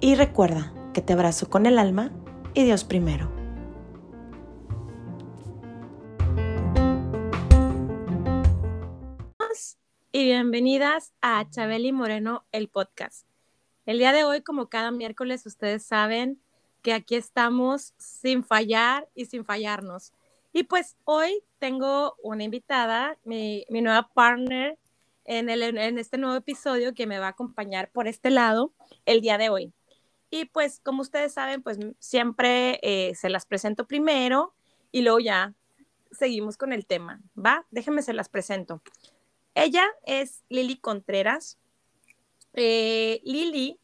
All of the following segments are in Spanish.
y recuerda que te abrazo con el alma y Dios primero. y bienvenidas a Chabeli Moreno, el podcast. El día de hoy, como cada miércoles, ustedes saben que aquí estamos sin fallar y sin fallarnos. Y pues hoy tengo una invitada, mi, nueva partner en, el, en este nuevo episodio que me va a acompañar por este lado el día de hoy. Y pues como ustedes saben, pues siempre eh, se las presento primero y luego ya seguimos con el tema, ¿va? Déjenme se las presento. Ella es Lili Contreras. Eh, Lili,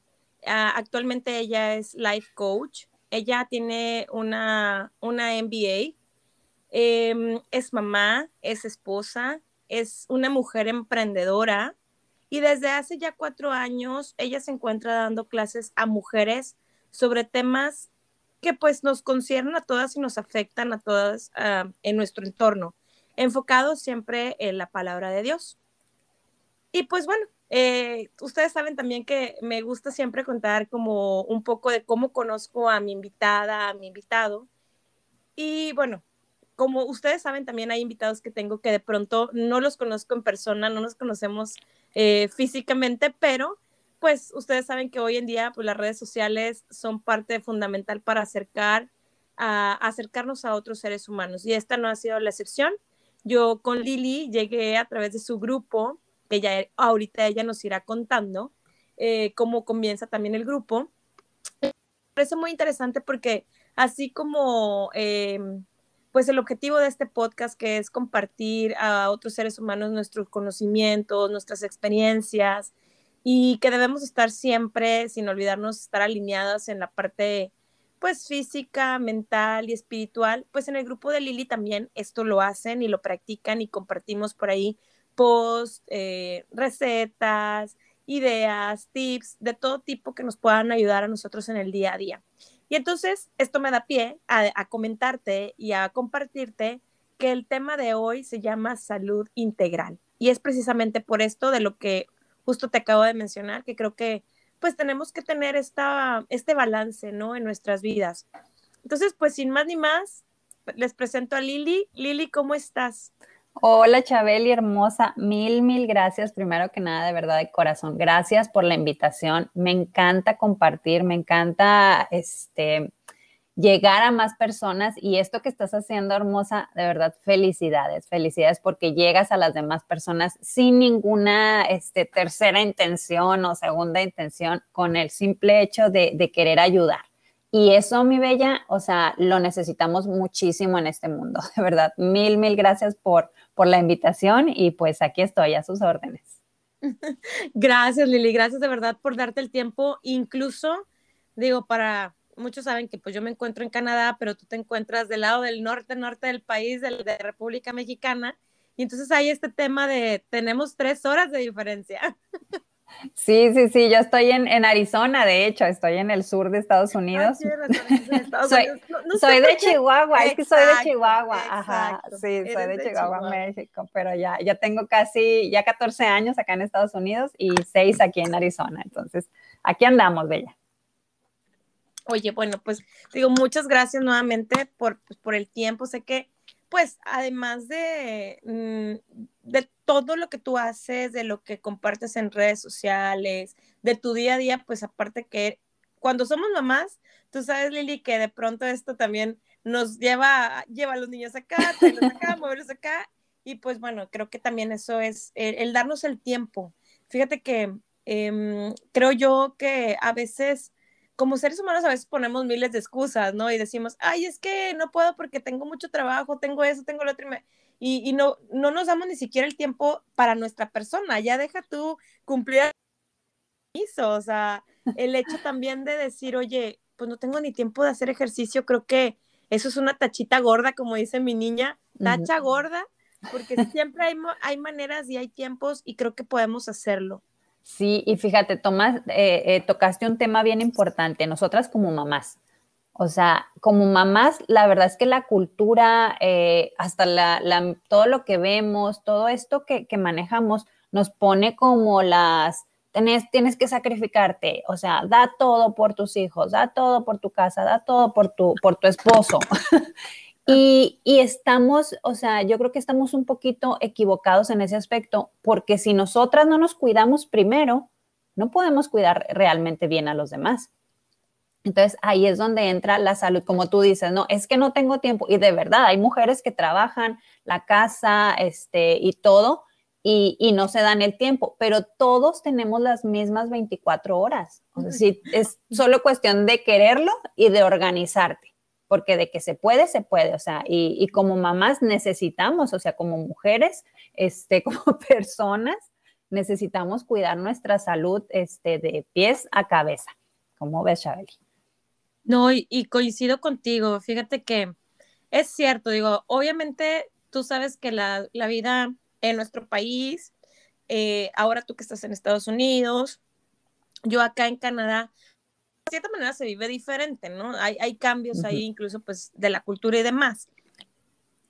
ah, actualmente ella es life coach. Ella tiene una, una MBA. Em, es mamá, es esposa, es una mujer emprendedora. Y desde hace ya cuatro años, ella se encuentra dando clases a mujeres sobre temas que pues nos conciernen a todas y nos afectan a todas ah, en nuestro entorno, enfocados siempre en la palabra de Dios. Y pues bueno, eh, ustedes saben también que me gusta siempre contar como un poco de cómo conozco a mi invitada, a mi invitado. Y bueno, como ustedes saben, también hay invitados que tengo que de pronto no los conozco en persona, no nos conocemos eh, físicamente, pero pues ustedes saben que hoy en día pues las redes sociales son parte fundamental para acercar a, acercarnos a otros seres humanos y esta no ha sido la excepción. Yo con Lili llegué a través de su grupo que ya ahorita ella nos irá contando eh, cómo comienza también el grupo. Me parece muy interesante porque así como eh, pues el objetivo de este podcast que es compartir a otros seres humanos nuestros conocimientos, nuestras experiencias y que debemos estar siempre, sin olvidarnos, estar alineadas en la parte pues física, mental y espiritual, pues en el grupo de Lili también esto lo hacen y lo practican y compartimos por ahí post, eh, recetas, ideas, tips, de todo tipo que nos puedan ayudar a nosotros en el día a día. Y entonces esto me da pie a, comentarte y a compartirte que el tema de hoy se llama salud integral. Y es precisamente por esto de lo que justo te acabo de mencionar, que creo que pues tenemos que tener esta, este balance, ¿no? En nuestras vidas. Entonces, pues sin más ni más, les presento a Lili. Lili, ¿cómo estás? Hola Chabeli, hermosa, mil, mil gracias. Primero que nada, de verdad, de corazón, gracias por la invitación. Me encanta compartir, me encanta este, llegar a más personas y esto que estás haciendo, hermosa, de verdad, felicidades, felicidades porque llegas a las demás personas sin ninguna este, tercera intención o segunda intención, con el simple hecho de querer ayudar. Y eso, mi bella, o sea, lo necesitamos muchísimo en este mundo, de verdad. Mil, mil gracias por, por la invitación y pues aquí estoy a sus órdenes. Gracias, Lili, gracias de verdad por darte el tiempo, incluso, digo, para muchos saben que pues yo me encuentro en Canadá, pero tú te encuentras del lado del norte, norte del país, de República Mexicana, y entonces hay este tema de tenemos tres horas de diferencia. Sí, sí, sí, yo estoy en, Arizona, de hecho, estoy en el sur de Estados Unidos. soy, de Chihuahua, es que soy de Chihuahua, ajá, sí, soy de, Chihuahua, México, pero ya, ya tengo casi, ya 14 años acá en Estados Unidos y 6 aquí en Arizona, entonces, aquí andamos, Bella. Oye, bueno, pues digo, muchas gracias nuevamente por, pues, por el tiempo, sé que pues además de, mm, de todo lo que tú haces, de lo que compartes en redes sociales, de tu día a día, pues aparte que cuando somos mamás, tú sabes, Lili, que de pronto esto también nos lleva, lleva a los niños acá, traerlos acá, moverlos acá, y pues bueno, creo que también eso es el, darnos el tiempo. Fíjate que em, creo yo que a veces como seres humanos a veces ponemos miles de excusas, ¿no? Y decimos, ay, es que no puedo porque tengo mucho trabajo, tengo eso, tengo lo otro, y, y no, no nos damos ni siquiera el tiempo para nuestra persona, ya deja tú cumplir eso, o sea, el hecho también de decir, oye, pues no tengo ni tiempo de hacer ejercicio, creo que eso es una tachita gorda, como dice mi niña, tacha gorda, porque siempre hay, hay maneras y hay tiempos y creo que podemos hacerlo. Sí, y fíjate, Tomás, eh, eh, tocaste un tema bien importante, nosotras como mamás. O sea, como mamás, la verdad es que la cultura, eh, hasta la, todo lo que vemos, todo esto que, que, manejamos, nos pone como las, tienes, tienes que sacrificarte, o sea, da todo por tus hijos, da todo por tu casa, da todo por tu, por tu esposo. Y, estamos, o sea, yo creo que estamos un poquito equivocados en ese aspecto, porque si nosotras no nos cuidamos primero, no podemos cuidar realmente bien a los demás. Entonces ahí es donde entra la salud, como tú dices, no, es que no tengo tiempo. Y de verdad, hay mujeres que trabajan la casa, este, y todo, y, y no se dan el tiempo, pero todos tenemos las mismas 24 horas. O sea, sí, es solo cuestión de quererlo y de organizarte porque de que se puede, se puede, o sea, y, como mamás necesitamos, o sea, como mujeres, este, como personas, necesitamos cuidar nuestra salud este, de pies a cabeza. ¿Cómo ves, Chabeli? No, y, coincido contigo, fíjate que es cierto, digo, obviamente tú sabes que la, vida en nuestro país, eh, ahora tú que estás en Estados Unidos, yo acá en Canadá, de cierta manera se vive diferente, ¿no? Hay, hay cambios ahí incluso pues de la cultura y demás.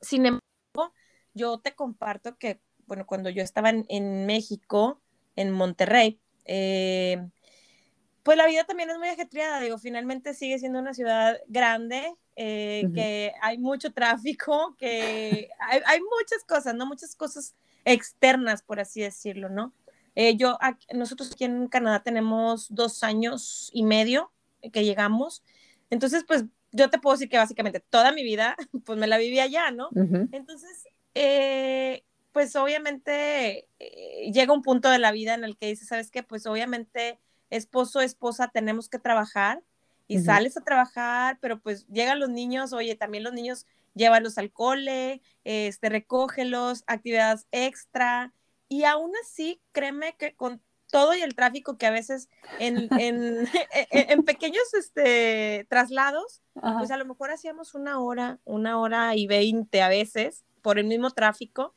Sin embargo, yo te comparto que, bueno, cuando yo estaba en, México, en Monterrey, eh, pues la vida también es muy ajetreada, digo, finalmente sigue siendo una ciudad grande, eh, que hay mucho tráfico, que hay, hay, muchas cosas, ¿no? Muchas cosas externas, por así decirlo, ¿no? Eh, yo, nosotros aquí en Canadá tenemos dos años y medio que llegamos. Entonces, pues yo te puedo decir que básicamente toda mi vida, pues me la viví allá, ¿no? Entonces, eh, pues obviamente llega un punto de la vida en el que dices, ¿sabes qué? Pues obviamente esposo, esposa, tenemos que trabajar y sales a trabajar, pero pues llegan los niños, oye, también los niños llévalos al cole, este, recógelos, actividades extra, y aún así, créeme que con todo y el tráfico que a veces en, en, en, pequeños este, traslados, pues a lo mejor hacíamos una hora, una hora y veinte a veces por el mismo tráfico.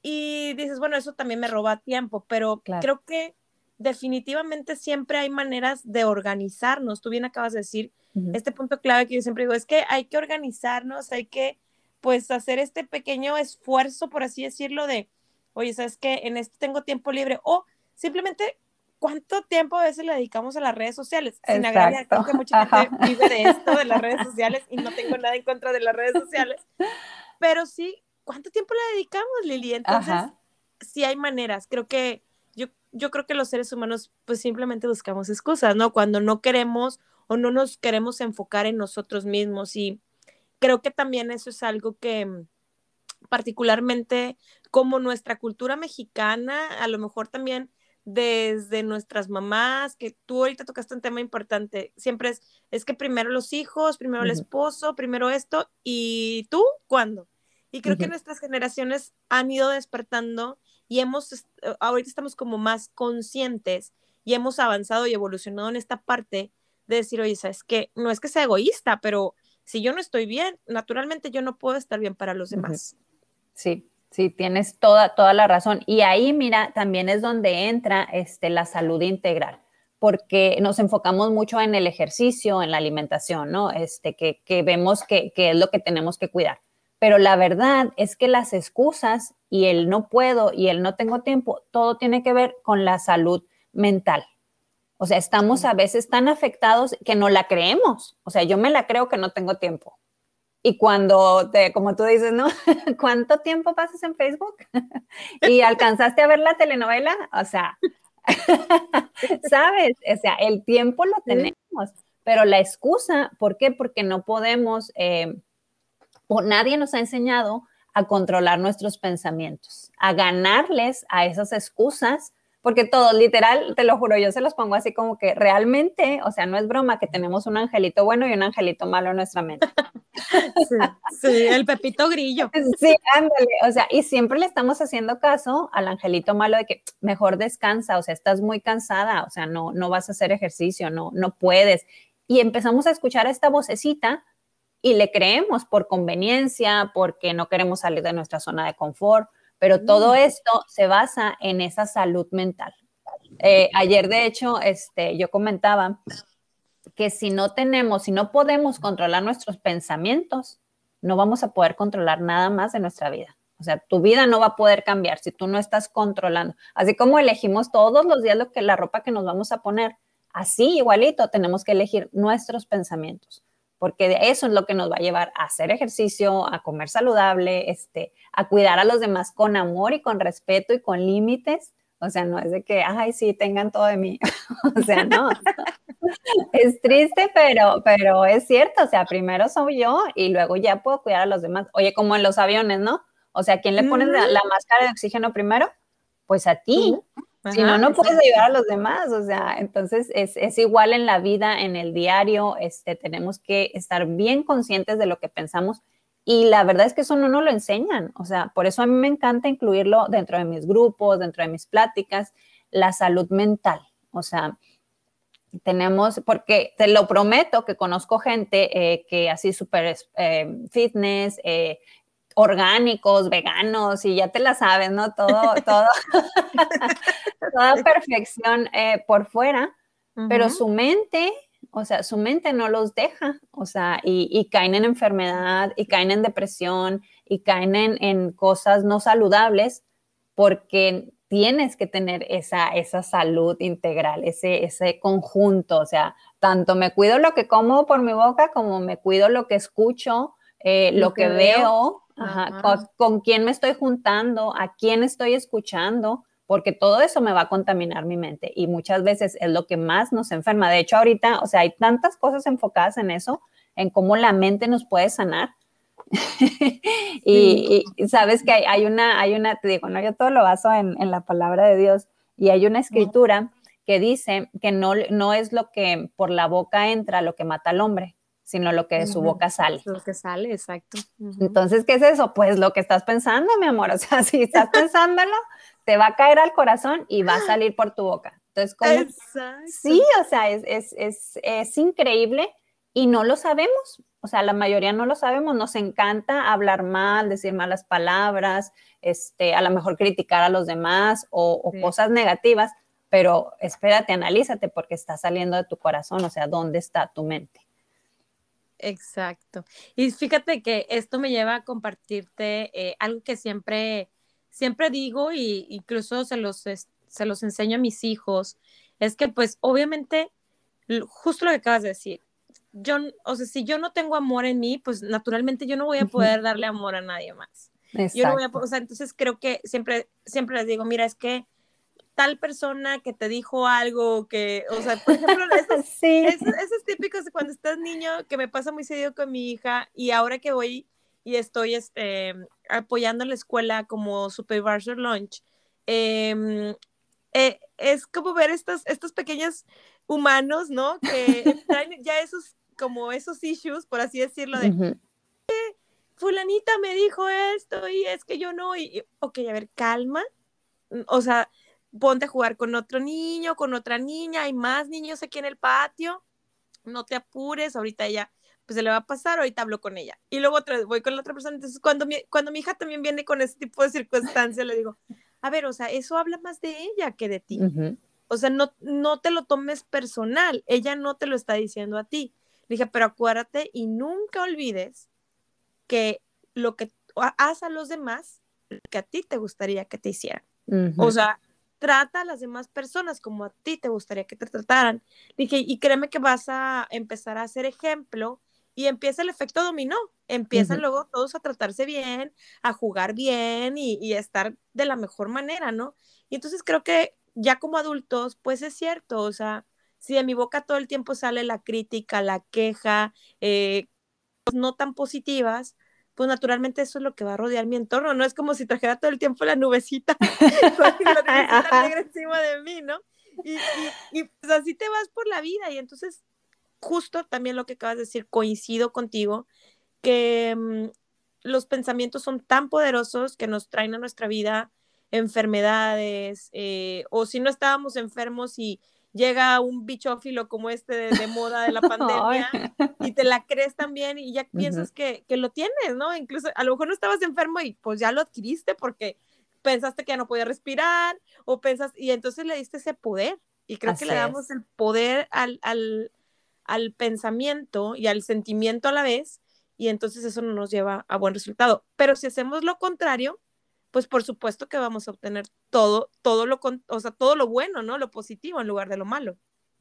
Y dices, bueno, eso también me roba tiempo, pero creo que definitivamente siempre hay maneras de organizarnos. Tú bien acabas de decir este punto clave que yo siempre digo, es que hay que organizarnos, hay que pues hacer este pequeño esfuerzo, por así decirlo, de oye, ¿sabes qué? En esto tengo tiempo libre. O simplemente, ¿cuánto tiempo a veces le dedicamos a las redes sociales? Sin agraviar, creo que mucha gente vive de esto, de las redes sociales, y no tengo nada en contra de las redes sociales. Pero sí, ¿cuánto tiempo le dedicamos, Lili? Entonces, sí hay maneras. Creo que yo, creo que los seres humanos, pues simplemente buscamos excusas, ¿no? Cuando no queremos o no nos queremos enfocar en nosotros mismos. Y creo que también eso es algo que particularmente como nuestra cultura mexicana, a lo mejor también desde nuestras mamás, que tú ahorita tocaste un tema importante, siempre es, es que primero los hijos, primero el esposo, primero esto, y tú, ¿cuándo? Y creo que nuestras generaciones han ido despertando y hemos, ahorita estamos como más conscientes y hemos avanzado y evolucionado en esta parte de decir, oye, sabes que no es que sea egoísta, pero si yo no estoy bien, naturalmente yo no puedo estar bien para los demás. Sí, sí, tienes toda, toda la razón. Y ahí, mira, también es donde entra este, la salud integral, porque nos enfocamos mucho en el ejercicio, en la alimentación, ¿no? Este, que, que vemos que, que es lo que tenemos que cuidar. Pero la verdad es que las excusas y el no puedo y el no tengo tiempo, todo tiene que ver con la salud mental. O sea, estamos a veces tan afectados que no la creemos. O sea, yo me la creo que no tengo tiempo. Y cuando, te, como tú dices, ¿no? ¿Cuánto tiempo pasas en Facebook? ¿Y alcanzaste a ver la telenovela? O sea, ¿sabes? O sea, el tiempo lo tenemos, pero la excusa, ¿por qué? Porque no podemos, eh, nadie nos ha enseñado a controlar nuestros pensamientos, a ganarles a esas excusas porque todos, literal, te lo juro, yo se los pongo así como que realmente, o sea, no es broma que tenemos un angelito bueno y un angelito malo en nuestra mente. Sí, sí el pepito grillo. Sí, ándale, o sea, y siempre le estamos haciendo caso al angelito malo de que mejor descansa, o sea, estás muy cansada, o sea, no, no vas a hacer ejercicio, no, no puedes. Y empezamos a escuchar esta vocecita y le creemos por conveniencia, porque no queremos salir de nuestra zona de confort, pero todo mm. esto se basa en esa salud mental. Eh, ayer, de hecho, este, yo comentaba que si no tenemos, si no podemos controlar nuestros pensamientos, no vamos a poder controlar nada más de nuestra vida. O sea, tu vida no va a poder cambiar si tú no estás controlando. Así como elegimos todos los días lo que la ropa que nos vamos a poner, así igualito tenemos que elegir nuestros pensamientos porque eso es lo que nos va a llevar a hacer ejercicio, a comer saludable, este, a cuidar a los demás con amor y con respeto y con límites. O sea, no es de que, ay, sí, tengan todo de mí. o sea, no. es triste, pero, pero es cierto. O sea, primero soy yo y luego ya puedo cuidar a los demás. Oye, como en los aviones, ¿no? O sea, ¿quién le pones la, la, máscara de oxígeno primero? Pues a ti si no, no puedes ayudar a los demás, o sea, entonces es, es, igual en la vida, en el diario, este, tenemos que estar bien conscientes de lo que pensamos y la verdad es que eso no nos lo enseñan, o sea, por eso a mí me encanta incluirlo dentro de mis grupos, dentro de mis pláticas, la salud mental, o sea, tenemos, porque te lo prometo que conozco gente eh, que así súper eh, fitness, eh, orgánicos, veganos, y ya te la sabes, ¿no? Todo, todo, toda perfección eh, por fuera, pero su mente, o sea, su mente no los deja, o sea, y, caen en enfermedad, y caen en depresión, y caen en, cosas no saludables, porque tienes que tener esa, esa salud integral, ese, ese conjunto, o sea, tanto me cuido lo que como por mi boca, como me cuido lo que escucho, eh, lo, que, veo con, quién me estoy juntando, a quién estoy escuchando, porque todo eso me va a contaminar mi mente y muchas veces es lo que más nos enferma. De hecho, ahorita, o sea, hay tantas cosas enfocadas en eso, en cómo la mente nos puede sanar. y, sabes que hay, una, hay una, te digo, no, yo todo lo baso en, en la palabra de Dios y hay una escritura que dice que no, no es lo que por la boca entra lo que mata al hombre, sino lo que de su boca sale. Lo que sale, exacto. Entonces, ¿qué es eso? Pues lo que estás pensando, mi amor. O sea, si estás pensándolo, te va a caer al corazón y va a salir por tu boca. Entonces. Exacto. Sí, o sea, es, es, es, es increíble y no lo sabemos. O sea, la mayoría no lo sabemos. Nos encanta hablar mal, decir malas palabras, este, a lo mejor criticar a los demás o, cosas negativas, pero espérate, analízate porque está saliendo de tu corazón. O sea, ¿dónde está tu mente? Exacto. Y fíjate que esto me lleva a compartirte eh, algo que siempre, siempre digo y incluso se los, se los enseño a mis hijos, es que pues obviamente, justo lo que acabas de decir, yo, o sea, si yo no tengo amor en mí, pues naturalmente yo no voy a poder darle amor a nadie más. Yo no voy a, o sea, entonces creo que siempre, siempre les digo, mira, es que tal persona que te dijo algo que, o sea, por ejemplo, esos, sí. esos, típicos de cuando estás niño, que me pasa muy seguido con mi hija y ahora que voy y estoy este, apoyando la escuela como supervisor lunch, em, eh, es como ver estos, estos pequeños humanos, ¿no? Que traen ya esos, como esos issues, por así decirlo, de, fulanita me dijo esto y es que yo no, y, ok, a ver, calma, o sea, ponte a jugar con otro niño, con otra niña, hay más niños aquí en el patio, no te apures, ahorita ella, pues se le va a pasar, ahorita hablo con ella. Y luego otra vez voy con la otra persona, entonces cuando mi, cuando mi hija también viene con ese tipo de circunstancias, le digo, a ver, o sea, eso habla más de ella que de ti. O sea, no, no te lo tomes personal, ella no te lo está diciendo a ti. Le dije, pero acuérdate y nunca olvides que lo que haz a los demás, que a ti te gustaría que te hicieran. O sea, trata a las demás personas como a ti te gustaría que te trataran. Dije, y créeme que vas a empezar a hacer ejemplo y empieza el efecto dominó. Empiezan luego todos a tratarse bien, a jugar bien y, y, a estar de la mejor manera, ¿no? Y entonces creo que ya como adultos, pues es cierto, o sea, si de mi boca todo el tiempo sale la crítica, la queja, eh, no tan positivas, pues naturalmente eso es lo que va a rodear mi entorno. No es como si trajera todo el tiempo la nubecita, la nubecita negra encima de mí, ¿no? Y, y, pues así te vas por la vida. Y entonces, justo también lo que acabas de decir, coincido contigo, que mm, los pensamientos son tan poderosos que nos traen a nuestra vida enfermedades, eh, o si no estábamos enfermos y llega un bichófilo como este de, moda de la pandemia y te la crees también y ya piensas que, que, lo tienes, ¿no? Incluso a lo mejor no estabas enfermo y pues ya lo adquiriste porque pensaste que ya no podía respirar o pensas y entonces le diste ese poder y creo que le damos el poder al, al, al pensamiento y al sentimiento a la vez y entonces eso no nos lleva a buen resultado. Pero si hacemos lo contrario, pues por supuesto que vamos a obtener todo, todo lo, o sea, todo lo bueno, ¿no? Lo positivo en lugar de lo malo.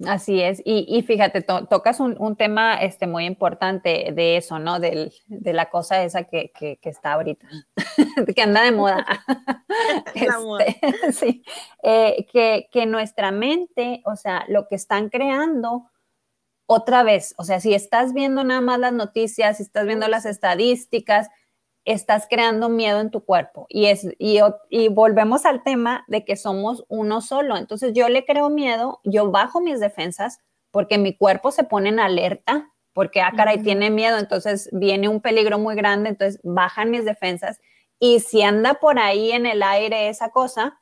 Así es, y, fíjate, tocas un, tema este, muy importante de eso, ¿no? de la cosa esa que, está ahorita, que anda de moda. este, sí, eh, que, que nuestra mente, o sea, lo que están creando, otra vez, o sea, si estás viendo nada más las noticias, si estás viendo las estadísticas, estás creando miedo en tu cuerpo. Y, es, y, y, volvemos al tema de que somos uno solo. Entonces yo le creo miedo, yo bajo mis defensas porque mi cuerpo se pone en alerta, porque, ah, caray, tiene miedo, entonces viene un peligro muy grande, entonces bajan mis defensas. Y si anda por ahí en el aire esa cosa,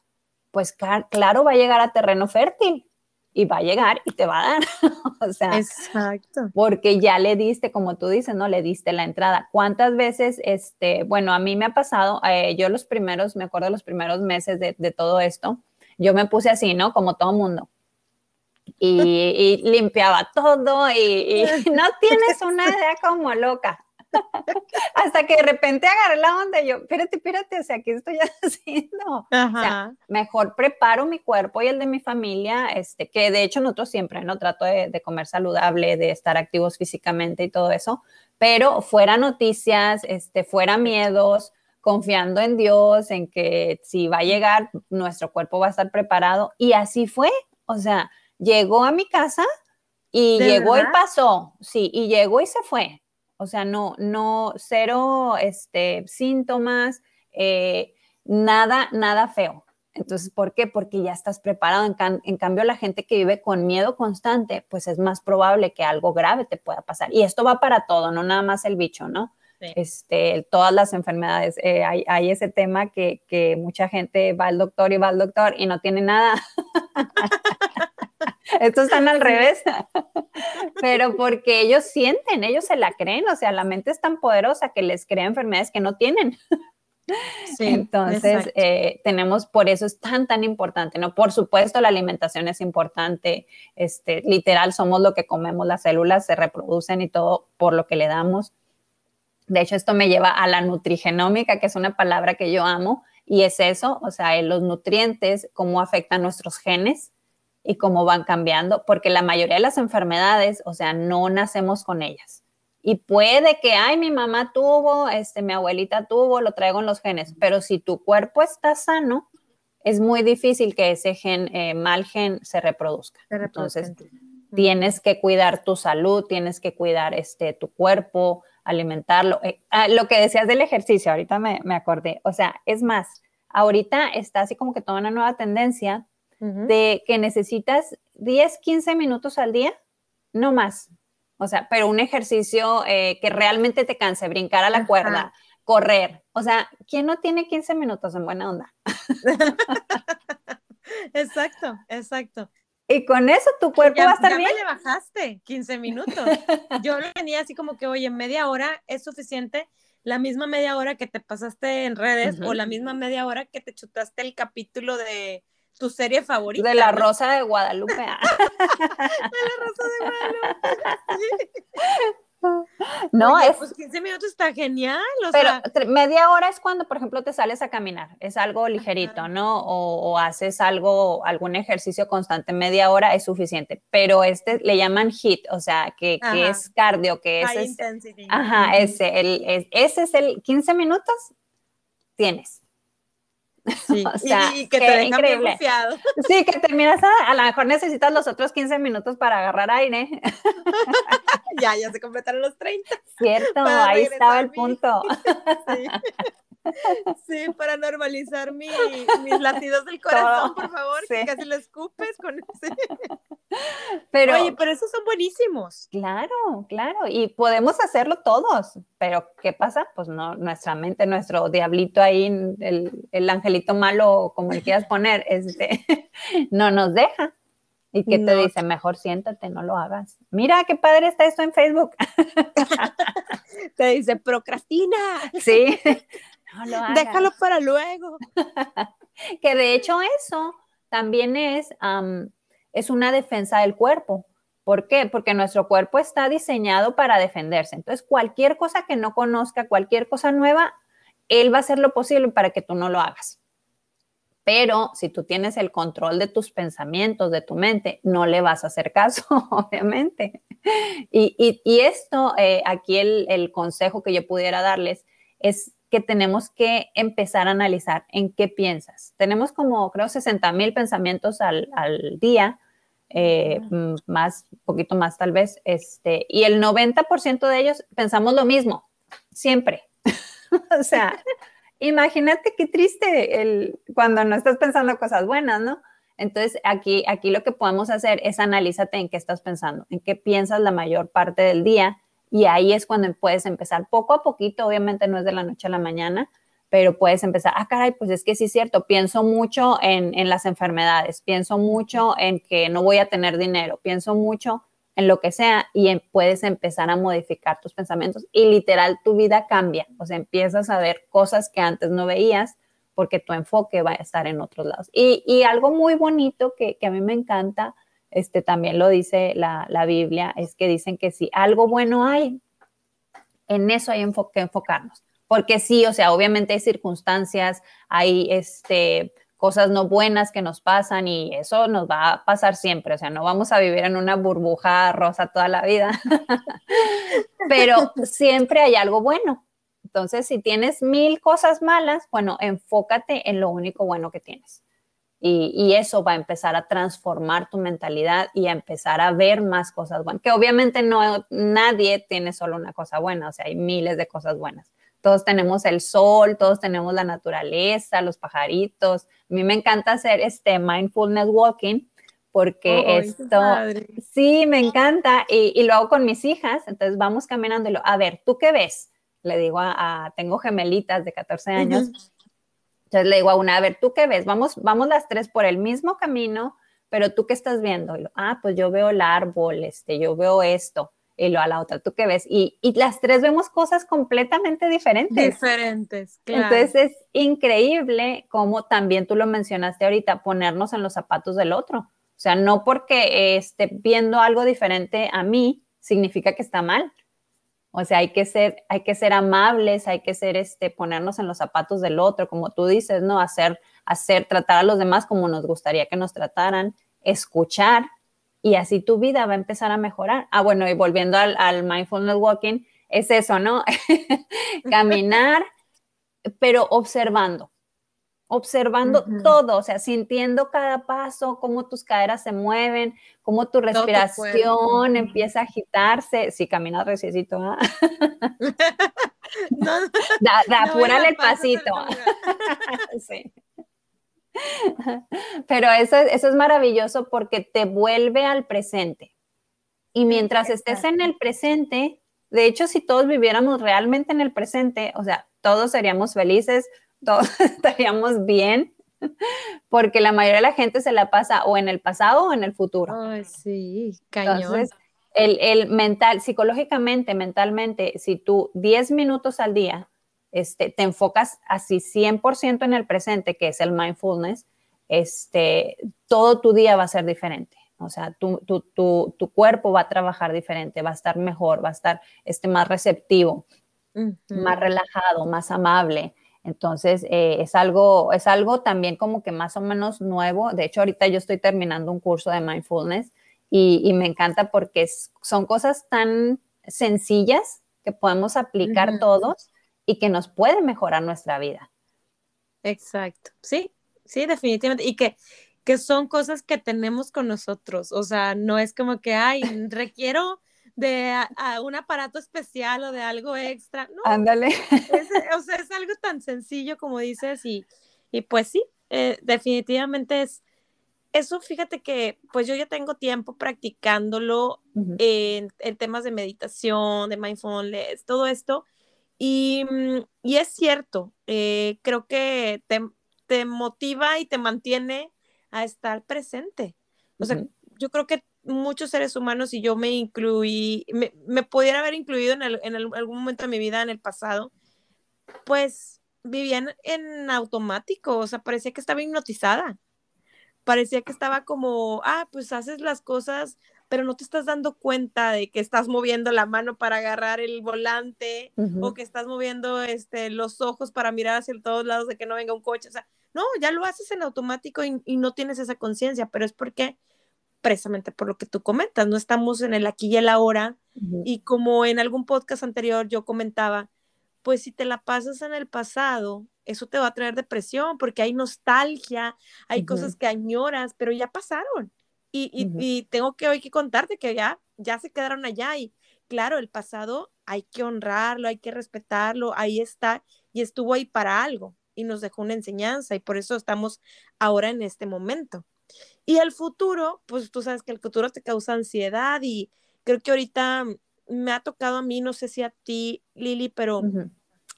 pues claro, va a llegar a terreno fértil y va a llegar y te va a dar. o sea, Exacto. porque ya le diste, como tú dices, ¿no? Le diste la entrada. ¿Cuántas veces, este, bueno, a mí me ha pasado, eh, yo los primeros, me acuerdo los primeros meses de, de, todo esto, yo me puse así, ¿no? Como todo mundo. Y, y limpiaba todo y, y no tienes una idea como loca. Hasta que de repente agarré la onda y yo, espérate, espérate, o sea, ¿qué estoy haciendo? O sea, mejor preparo mi cuerpo y el de mi familia, este, que de hecho nosotros siempre, ¿no? Trato de, comer saludable, de estar activos físicamente y todo eso, pero fuera noticias, este, fuera miedos, confiando en Dios, en que si va a llegar, nuestro cuerpo va a estar preparado. Y así fue, o sea, llegó a mi casa y llegó y pasó, sí, y llegó y se fue. O sea, no, no, cero este, síntomas, eh, nada, nada feo. Entonces, ¿por qué? Porque ya estás preparado. En, cambio, la gente que vive con miedo constante, pues es más probable que algo grave te pueda pasar. Y esto va para todo, no nada más el bicho, ¿no? Este, todas las enfermedades. Eh, hay, hay, ese tema que, que, mucha gente va al doctor y va al doctor y no tiene nada. Estos están al revés, pero porque ellos sienten, ellos se la creen, o sea, la mente es tan poderosa que les crea enfermedades que no tienen. Sí, Entonces, eh, tenemos, por eso es tan, tan importante, ¿no? Por supuesto, la alimentación es importante, este, literal, somos lo que comemos, las células se reproducen y todo por lo que le damos. De hecho, esto me lleva a la nutrigenómica, que es una palabra que yo amo, y es eso, o sea, los nutrientes, cómo afectan nuestros genes, y cómo van cambiando, porque la mayoría de las enfermedades, o sea, no nacemos con ellas. Y puede que, ay, mi mamá tuvo, este, mi abuelita tuvo, lo traigo en los genes, pero si tu cuerpo está sano, es muy difícil que ese gen, eh, mal gen, se reproduzca. Entonces, tienes que cuidar tu salud, tienes que cuidar este, tu cuerpo, alimentarlo. Eh, ah, lo que decías del ejercicio, ahorita me, me acordé, o sea, es más, ahorita está así como que toda una nueva tendencia de que necesitas 10, 15 minutos al día, no más. O sea, pero un ejercicio eh, que realmente te canse, brincar a la cuerda, correr. O sea, ¿quién no tiene 15 minutos en buena onda? exacto, exacto. Y con eso tu cuerpo va a estar ya bien. Me le bajaste 15 minutos. Yo lo tenía así como que, oye, media hora es suficiente. La misma media hora que te pasaste en redes o la misma media hora que te chutaste el capítulo de tu serie favorita. De la Rosa de Guadalupe. de la Rosa de Guadalupe. No, es. Pues 15 minutos está genial. pero media hora es cuando, por ejemplo, te sales a caminar. Es algo ligerito, ¿no? O, haces algo, algún ejercicio constante. Media hora es suficiente. Pero este le llaman HIT, o sea, que, es cardio, que es. intensity. Ajá, ese, el, ese es el 15 minutos. Tienes. Sí, y, que te dejan bien confiado. Sí, que terminas, a, a, lo mejor necesitas los otros 15 minutos para agarrar aire. ya, ya se completaron los 30. Cierto, ahí estaba el punto. Sí. Sí, para normalizar mi, mis latidos del corazón, por favor, que casi lo escupes con ese. Pero, Oye, pero esos son buenísimos. Claro, claro, y podemos hacerlo todos, pero ¿qué pasa? Pues no, nuestra mente, nuestro diablito ahí, el, el angelito malo, como le quieras poner, este, no nos deja. ¿Y qué te dice? Mejor siéntate, no lo hagas. Mira qué padre está esto en Facebook. te dice, procrastina. Sí, Déjalo para luego. que de hecho eso también es, es una defensa del cuerpo. ¿Por qué? Porque nuestro cuerpo está diseñado para defenderse. Entonces, cualquier cosa que no conozca, cualquier cosa nueva, él va a hacer lo posible para que tú no lo hagas. Pero si tú tienes el control de tus pensamientos, de tu mente, no le vas a hacer caso, obviamente. Y, esto, eh, aquí el, el consejo que yo pudiera darles es que tenemos que empezar a analizar en qué piensas. Tenemos como, creo, 60 mil pensamientos al, día, eh, más, poquito más tal vez, este, y el 90% de ellos pensamos lo mismo, siempre. o sea, imagínate qué triste el, cuando no estás pensando cosas buenas, ¿no? Entonces, aquí, aquí lo que podemos hacer es analízate en qué estás pensando, en qué piensas la mayor parte del día y ahí es cuando puedes empezar poco a poquito, obviamente no es de la noche a la mañana, pero puedes empezar, ah, caray, pues es que sí es cierto, pienso mucho en, en las enfermedades, pienso mucho en que no voy a tener dinero, pienso mucho en lo que sea y puedes empezar a modificar tus pensamientos y literal tu vida cambia, o sea, empiezas a ver cosas que antes no veías porque tu enfoque va a estar en otros lados. Y, y algo muy bonito que, que a mí me encanta este, también lo dice la, Biblia, es que dicen que si algo bueno hay, en eso hay que enfocarnos. Porque sí, o sea, obviamente hay circunstancias, hay este, cosas no buenas que nos pasan y eso nos va a pasar siempre, o sea, no vamos a vivir en una burbuja rosa toda la vida, pero siempre hay algo bueno. Entonces, si tienes mil cosas malas, bueno, enfócate en lo único bueno que tienes. Y, eso va a empezar a transformar tu mentalidad y a empezar a ver más cosas buenas. Que obviamente no, nadie tiene solo una cosa buena, o sea, hay miles de cosas buenas. Todos tenemos el sol, todos tenemos la naturaleza, los pajaritos. A mí me encanta hacer este mindfulness walking porque esto, sí, me encanta y, lo hago con mis hijas. Entonces vamos caminando y lo, a ver, ¿tú qué ves? Le digo a, tengo gemelitas de 14 años. Entonces le digo a una, a ver, ¿tú qué ves? Vamos, vamos las tres por el mismo camino, pero ¿tú qué estás viendo? ah, pues yo veo el árbol, este, yo veo esto. Y lo a la otra, ¿tú qué ves? Y, y las tres vemos cosas completamente diferentes. Diferentes, claro. Entonces es increíble como también tú lo mencionaste ahorita, ponernos en los zapatos del otro. O sea, no porque esté viendo algo diferente a mí, significa que está mal. O sea, hay que ser, hay que ser amables, hay que ser, este, ponernos en los zapatos del otro, como tú dices, ¿no? Hacer, hacer, tratar a los demás como nos gustaría que nos trataran, escuchar, y así tu vida va a empezar a mejorar. Ah, bueno, y volviendo al, al mindfulness walking, es eso, ¿no? Caminar, pero observando observando todo, o sea, sintiendo cada paso, cómo tus caderas se mueven, cómo tu respiración empieza a agitarse. Si caminas reciecito, ¿ah? no, da, el pasito. sí. Pero eso, eso es maravilloso porque te vuelve al presente. Y mientras estés en el presente, de hecho, si todos viviéramos realmente en el presente, o sea, todos seríamos felices, todos estaríamos bien, porque la mayoría de la gente se la pasa o en el pasado o en el futuro. Ay, sí, cañón. el, mental, psicológicamente, mentalmente, si tú 10 minutos al día este, te enfocas así 100% en el presente, que es el mindfulness, este, todo tu día va a ser diferente. O sea, tu, tu, tu, tu cuerpo va a trabajar diferente, va a estar mejor, va a estar este, más receptivo, más relajado, más amable. Entonces, eh, es, algo, es algo también como que más o menos nuevo. De hecho, ahorita yo estoy terminando un curso de mindfulness y, me encanta porque son cosas tan sencillas que podemos aplicar todos y que nos pueden mejorar nuestra vida. Exacto, sí, sí, definitivamente. Y que, que son cosas que tenemos con nosotros. O sea, no es como que, ay, requiero de un aparato especial o de algo extra. No, Ándale. o sea, es algo tan sencillo como dices y, y pues sí, eh, definitivamente es, eso fíjate que pues yo ya tengo tiempo practicándolo en, temas de meditación, de mindfulness, todo esto. Y, mm, y es cierto, eh, creo que te, te, motiva y te mantiene a estar presente. O sea, yo creo que muchos seres humanos y yo me incluí, me, me pudiera haber incluido en, en algún momento de mi vida en el pasado, pues vivían en automático, o sea, parecía que estaba hipnotizada parecía que estaba como, ah, pues haces las cosas, pero no te estás dando cuenta de que estás moviendo la mano para agarrar el volante o que estás moviendo este, los ojos para mirar hacia todos lados de que no venga un coche. O sea, no, ya lo haces en automático y, no tienes esa conciencia, pero es porque precisamente por lo que tú comentas, no estamos en el aquí y el ahora. Y como en algún podcast anterior yo comentaba, pues si te la pasas en el pasado, eso te va a traer depresión porque hay nostalgia, hay cosas que añoras, pero ya pasaron. Y, y, tengo que hoy que contarte que ya, ya se quedaron allá y claro, el pasado hay que honrarlo, hay que respetarlo, ahí está y estuvo ahí para algo y nos dejó una enseñanza y por eso estamos ahora en este momento. Y el futuro, pues tú sabes que el futuro te causa ansiedad y creo que ahorita me ha tocado a mí, no sé si a ti, Lili, pero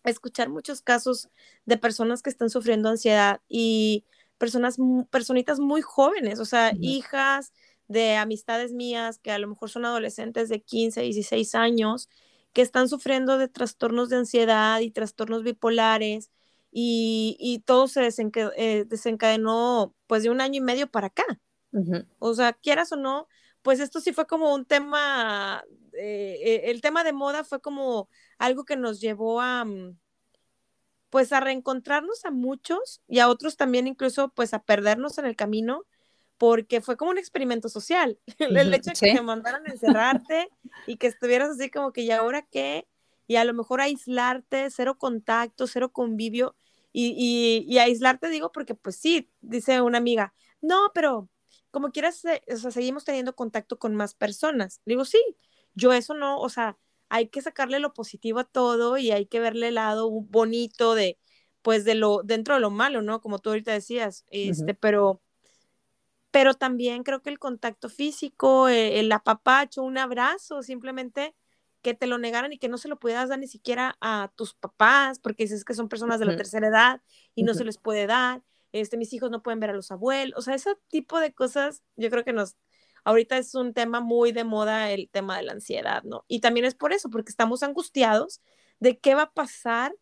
escuchar muchos casos de personas que están sufriendo ansiedad y personas, personitas muy jóvenes, o sea, hijas de amistades mías que a lo mejor son adolescentes de 15, 16 años, que están sufriendo de trastornos de ansiedad y trastornos bipolares y, y todo se eh, desencadenó pues de un año y medio para acá. O sea, quieras o no, pues esto sí fue como un tema, eh, eh, el tema de moda fue como algo que nos llevó a, mm, pues a reencontrarnos a muchos y a otros también incluso pues a perdernos en el camino porque fue como un experimento social. El, hecho de que te mandaran a encerrarte y que estuvieras así como que, ¿y ahora qué? Y a lo mejor aislarte, cero contacto, cero convivio. Y, y, y aislarte digo porque, pues sí, dice una amiga, no, pero como quieras, o sea, seguimos teniendo contacto con más personas. Digo, sí, yo eso no, o sea, hay que sacarle lo positivo a todo y hay que verle el lado bonito de, pues, de lo, dentro de lo malo, ¿no? Como tú ahorita decías, este, pero, pero también creo que el contacto físico, eh, el apapacho, un abrazo, simplemente que te lo negaran y que no se lo pudieras dar ni siquiera a tus papás, porque dices que son personas de la tercera edad y no se les puede dar, este, mis hijos no pueden ver a los abuelos, o sea, ese tipo de cosas yo creo que nos, ahorita es un tema muy de moda el tema de la ansiedad, ¿no? Y también es por eso, porque estamos angustiados de qué va a pasar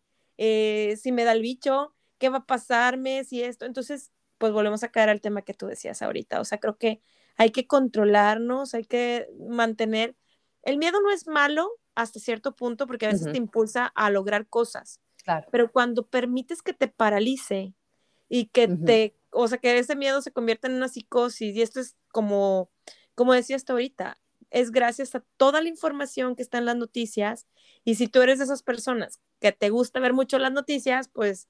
eh, si me da el bicho, qué va a pasarme si esto. Entonces, pues volvemos a caer al tema que tú decías ahorita. O sea, creo que hay que controlarnos, hay que mantener. El miedo no es malo hasta cierto punto porque a veces te impulsa a lograr cosas. Claro. Pero cuando permites que te paralice y que te, o sea, que ese miedo se convierta en una psicosis y esto es como como decía hasta ahorita, es gracias a toda la información que está en las noticias. Y si tú eres de esas personas que te gusta ver mucho las noticias, pues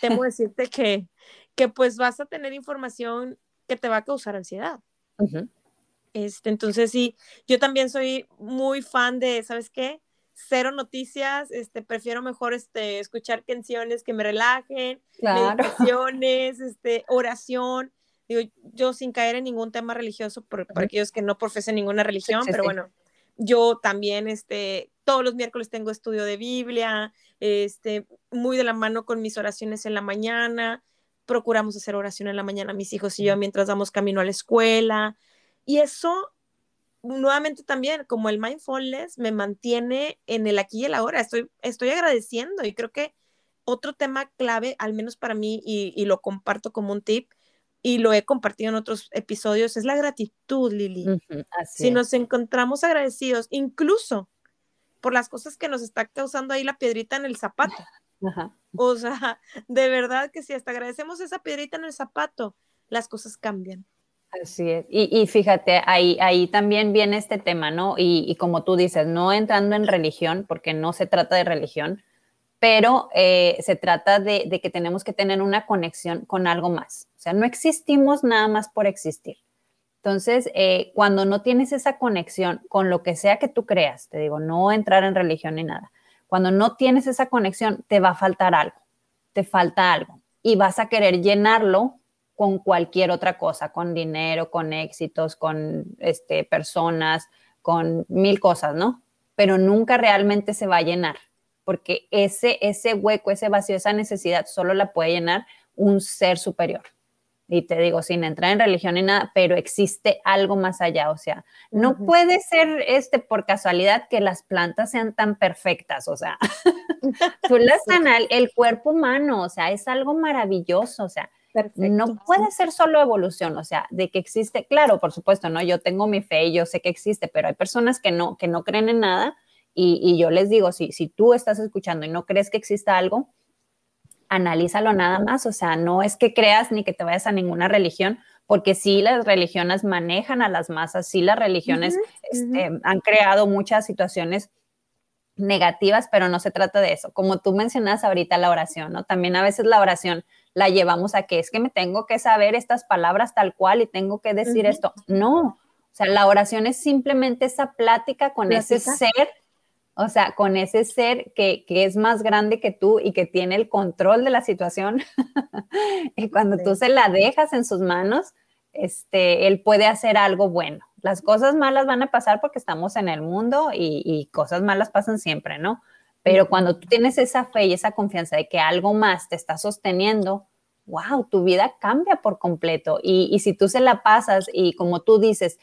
temo decirte que, que pues vas a tener información que te va a causar ansiedad. Este, entonces sí, yo también soy muy fan de, ¿sabes qué? Cero noticias, este, prefiero mejor este, escuchar canciones que me relajen, meditaciones, este, oración. Yo sin caer en ningún tema religioso, por, aquellos que no profesen ninguna religión, pero bueno, yo también, este, todos los miércoles tengo estudio de Biblia, este, muy de la mano con mis oraciones en la mañana, procuramos hacer oración en la mañana mis hijos y yo mientras damos camino a la escuela, y eso nuevamente también, como el mindfulness, me mantiene en el aquí y el ahora. Estoy, estoy agradeciendo y creo que otro tema clave, al menos para mí, y, y, lo comparto como un tip, y lo he compartido en otros episodios, es la gratitud, Lili. si nos encontramos agradecidos, incluso por las cosas que nos está causando ahí la piedrita en el zapato. O sea, de verdad que si hasta agradecemos esa piedrita en el zapato, las cosas cambian. Así es. Y, fíjate, ahí, ahí también viene este tema, ¿no? Y, y, como tú dices, no entrando en religión, porque no se trata de religión, pero eh, se trata de, que tenemos que tener una conexión con algo más. O sea, no existimos nada más por existir. Entonces, eh, cuando no tienes esa conexión con lo que sea que tú creas, te digo, no entrar en religión ni nada, cuando no tienes esa conexión, te va a faltar algo, te falta algo y vas a querer llenarlo con cualquier otra cosa, con dinero, con éxitos, con este, personas, con mil cosas, ¿no? Pero nunca realmente se va a llenar, porque ese, ese hueco, ese vacío, esa necesidad solo la puede llenar un ser superior. Y te digo, sin entrar en religión ni nada, pero existe algo más allá, o sea, no puede ser este por casualidad que las plantas sean tan perfectas, o sea, tú las el cuerpo humano, o sea, es algo maravilloso, o sea, no puede ser solo evolución, o sea, de que existe, claro, por supuesto, no, yo tengo mi fe y yo sé que existe, pero hay personas que no, que no creen en nada y, y yo les digo, si, si tú estás escuchando y no crees que exista algo, analízalo nada más, o sea, no es que creas ni que te vayas a ninguna religión, porque sí las religiones manejan a las masas, sí las religiones este, han creado muchas situaciones negativas, pero no se trata de eso. Como tú mencionas ahorita la oración, ¿no? También a veces la oración la llevamos a que es que me tengo que saber estas palabras tal cual y tengo que decir esto. No, o sea, la oración es simplemente esa plática con ese ser o sea, con ese ser que, es más grande que tú y que tiene el control de la situación, y cuando tú se la dejas en sus manos, este, él puede hacer algo bueno. Las cosas malas van a pasar porque estamos en el mundo y, y cosas malas pasan siempre, ¿no? Pero cuando tú tienes esa fe y esa confianza de que algo más te está sosteniendo, wow, tu vida cambia por completo. Y, y si tú se la pasas y como tú dices,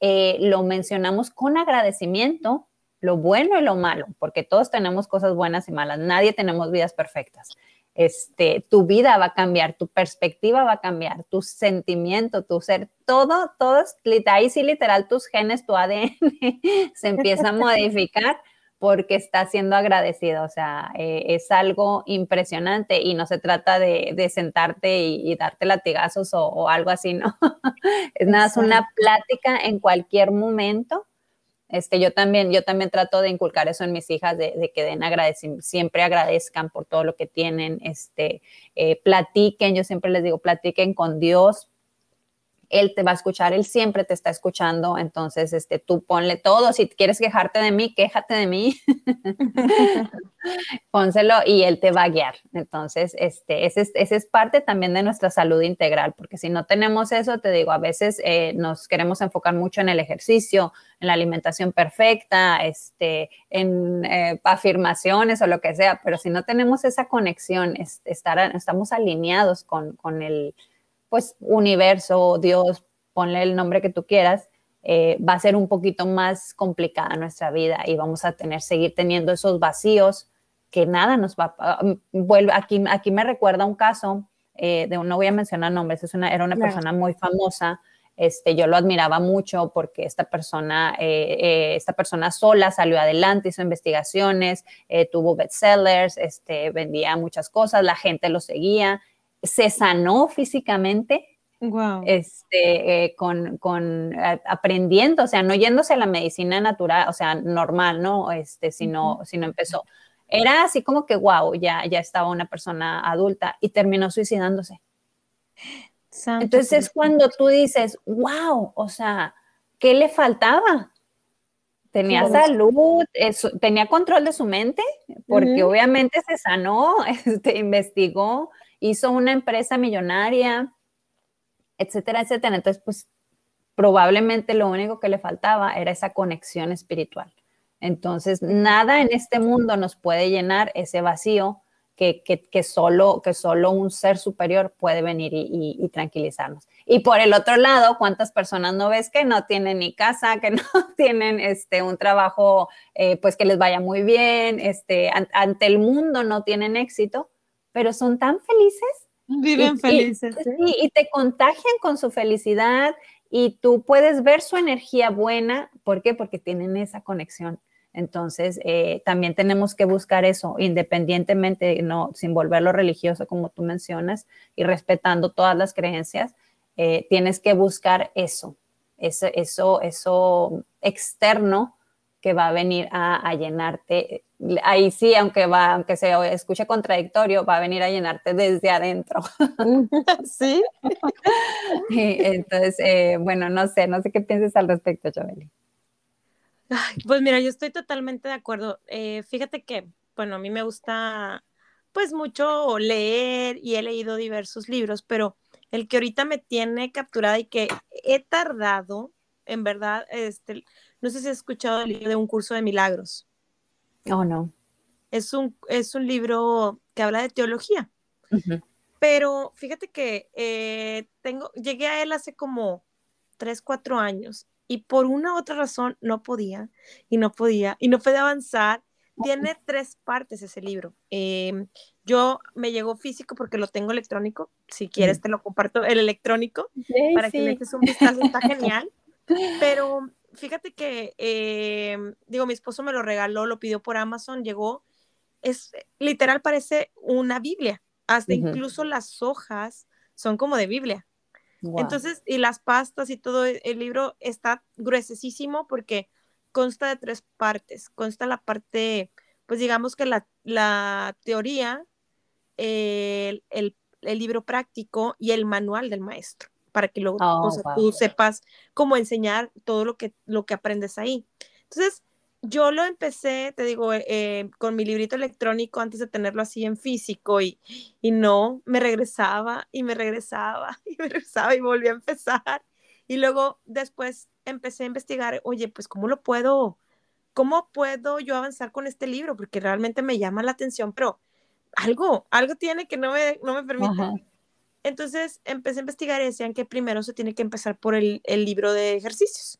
eh, lo mencionamos con agradecimiento, lo bueno y lo malo, porque todos tenemos cosas buenas y malas, nadie tenemos vidas perfectas. Este, tu vida va a cambiar, tu perspectiva va a cambiar, tu sentimiento, tu ser, todo, todo, ahí sí literal tus genes, tu ADN se empieza a modificar porque está siendo agradecido, o sea, eh, es algo impresionante y no se trata de, sentarte y, darte latigazos o, o, algo así, ¿no? es nada, es una plática en cualquier momento este, yo también, yo también trato de inculcar eso en mis hijas, de, que den agradecimiento, siempre agradezcan por todo lo que tienen, este, eh, platiquen, yo siempre les digo, platiquen con Dios, él te va a escuchar, Él siempre te está escuchando, entonces este, tú ponle todo, si quieres quejarte de mí, quéjate de mí, pónselo y Él te va a guiar. Entonces, este, ese, es parte también de nuestra salud integral, porque si no tenemos eso, te digo, a veces eh, nos queremos enfocar mucho en el ejercicio, en la alimentación perfecta, este, en eh, afirmaciones o lo que sea, pero si no tenemos esa conexión, estar, estamos alineados con, con el pues universo, Dios, ponle el nombre que tú quieras, eh, va a ser un poquito más complicada nuestra vida y vamos a tener, seguir teniendo esos vacíos que nada nos va a... Mm, vuelve, aquí, aquí me recuerda un caso eh, de, no voy a mencionar nombres, es una, era una persona muy famosa, este, yo lo admiraba mucho porque esta persona, eh, esta persona sola salió adelante, hizo investigaciones, tuvo bestsellers, este, vendía muchas cosas, la gente lo seguía se sanó físicamente. Este, eh, con, con aprendiendo, o sea, no yéndose a la medicina natural, o sea, normal, ¿no? Este, sino, sino empezó. Era así como que, wow, ya, ya estaba una persona adulta y terminó suicidándose. Entonces es cuando tú dices, wow, o sea, ¿qué le faltaba? Tenía salud, tenía control de su mente, porque obviamente se sanó, este, investigó, hizo una empresa millonaria, etcétera, etcétera. Entonces, pues probablemente lo único que le faltaba era esa conexión espiritual. Entonces, nada en este mundo nos puede llenar ese vacío que, que, solo, que solo un ser superior puede venir y, tranquilizarnos. Y por el otro lado, ¿cuántas personas no ves que no tienen ni casa, que no tienen este, un trabajo eh, pues que les vaya muy bien, este, ante el mundo no tienen éxito? Pero son tan felices. Viven felices. Y, y te contagian con su felicidad y tú puedes ver su energía buena. ¿Por qué? Porque tienen esa conexión. Entonces, eh, también tenemos que buscar eso, independientemente, no, sin volverlo religioso, como tú mencionas, y respetando todas las creencias, eh, tienes que buscar eso, eso, eso, eso externo que va a venir a, llenarte. Ahí sí, aunque va, aunque se escuche contradictorio, va a venir a llenarte desde adentro. Sí. entonces, eh, bueno, no sé, no sé qué piensas al respecto, Chabeli. Pues mira, yo estoy totalmente de acuerdo. Eh, fíjate que, bueno, a mí me gusta pues mucho leer y he leído diversos libros, pero el que ahorita me tiene capturada y que he tardado, en verdad, este, no sé si has escuchado el libro de un curso de milagros. Oh, no. Es un, es un libro que habla de teología. Pero fíjate que eh, tengo, llegué a él hace como tres, cuatro años y por una u otra razón no podía y no podía y no pude avanzar. Tiene tres partes ese libro. Em, yo me llegó físico porque lo tengo electrónico. Si quieres, te lo comparto el electrónico para que le eches un vistazo. Está genial. Pero fíjate que, em, digo, mi esposo me lo regaló, lo pidió por Amazon, llegó. Es literal, parece una Biblia. Hasta incluso las hojas son como de Biblia. Entonces, y las pastas y todo e, el libro está gruesísimo porque consta de tres partes. Consta la parte, pues digamos que la, la teoría, el, el, el, libro práctico y el manual del maestro, para que luego oh, tú sepas cómo enseñar todo lo que, lo que aprendes ahí. Entonces, yo lo empecé, te digo, eh, eh, con mi librito electrónico antes de tenerlo así en físico y, y no, me regresaba y me regresaba y me regresaba y volví a empezar. Y luego después empecé a investigar, oye, pues cómo lo puedo, cómo puedo yo avanzar con este libro, porque realmente me llama la atención, pero algo, algo tiene que no me, no me permite. Entonces empecé a investigar y decían que primero se tiene que empezar por el, el libro de ejercicios.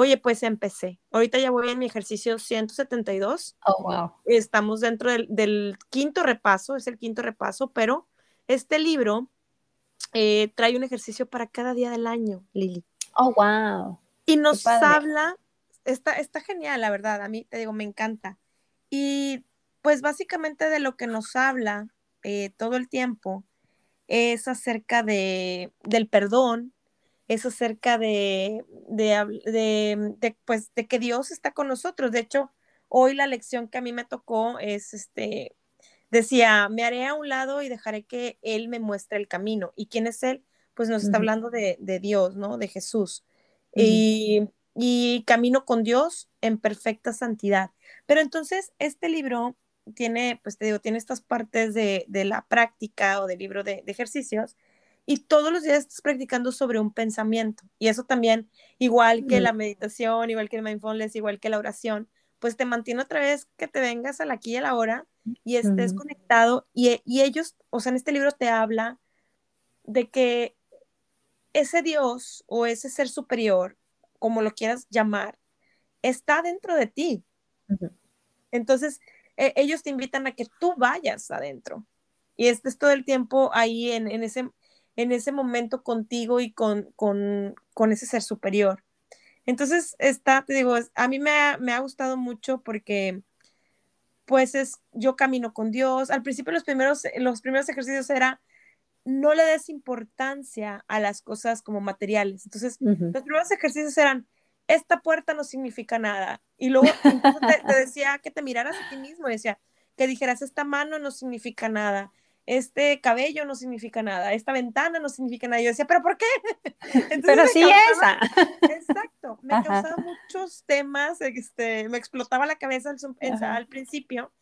Oye, pues empecé. Ahorita ya voy en mi ejercicio 172. Oh, wow. Estamos dentro del, quinto repaso, es el quinto repaso, pero este libro eh, trae un ejercicio para cada día del año, Lili. Oh, wow. Y nos habla, está, está genial, la verdad, a mí te digo, me encanta. Y pues básicamente de lo que nos habla eh, todo el tiempo es acerca de, del perdón, es acerca de, de, pues, de que Dios está con nosotros. De hecho, hoy la lección que a mí me tocó es, este, decía, me haré a un lado y dejaré que Él me muestre el camino. ¿Y quién es Él? Pues nos está hablando de, Dios, ¿no? De Jesús. y, y camino con Dios en perfecta santidad. Pero entonces, este libro tiene, pues te digo, tiene estas partes de, de la práctica o del libro de, de ejercicios y todos los días estás practicando sobre un pensamiento. Y eso también, igual que la meditación, igual que el mindfulness, igual que la oración, pues te mantiene otra vez que te vengas al aquí y a la hora y estés conectado. Y, y, ellos, o sea, en este libro te habla de que ese Dios o ese ser superior, como lo quieras llamar, está dentro de ti. Entonces, e, ellos te invitan a que tú vayas adentro y estés todo el tiempo ahí en, en ese en ese momento contigo y con, con, con ese ser superior. Entonces, está, te digo, a mí me ha, me ha, gustado mucho porque, pues, es, yo camino con Dios. Al principio los primeros, los primeros ejercicios era, no le des importancia a las cosas como materiales. Entonces, los primeros ejercicios eran, esta puerta no significa nada. Y luego te, te, decía que te miraras a ti mismo, decía, que dijeras, esta mano no significa nada este cabello no significa nada, esta ventana no significa nada. Yo decía, ¿pero por qué? pero sí esa. Exacto, me causaba muchos temas, este, me explotaba la cabeza al, al, principio,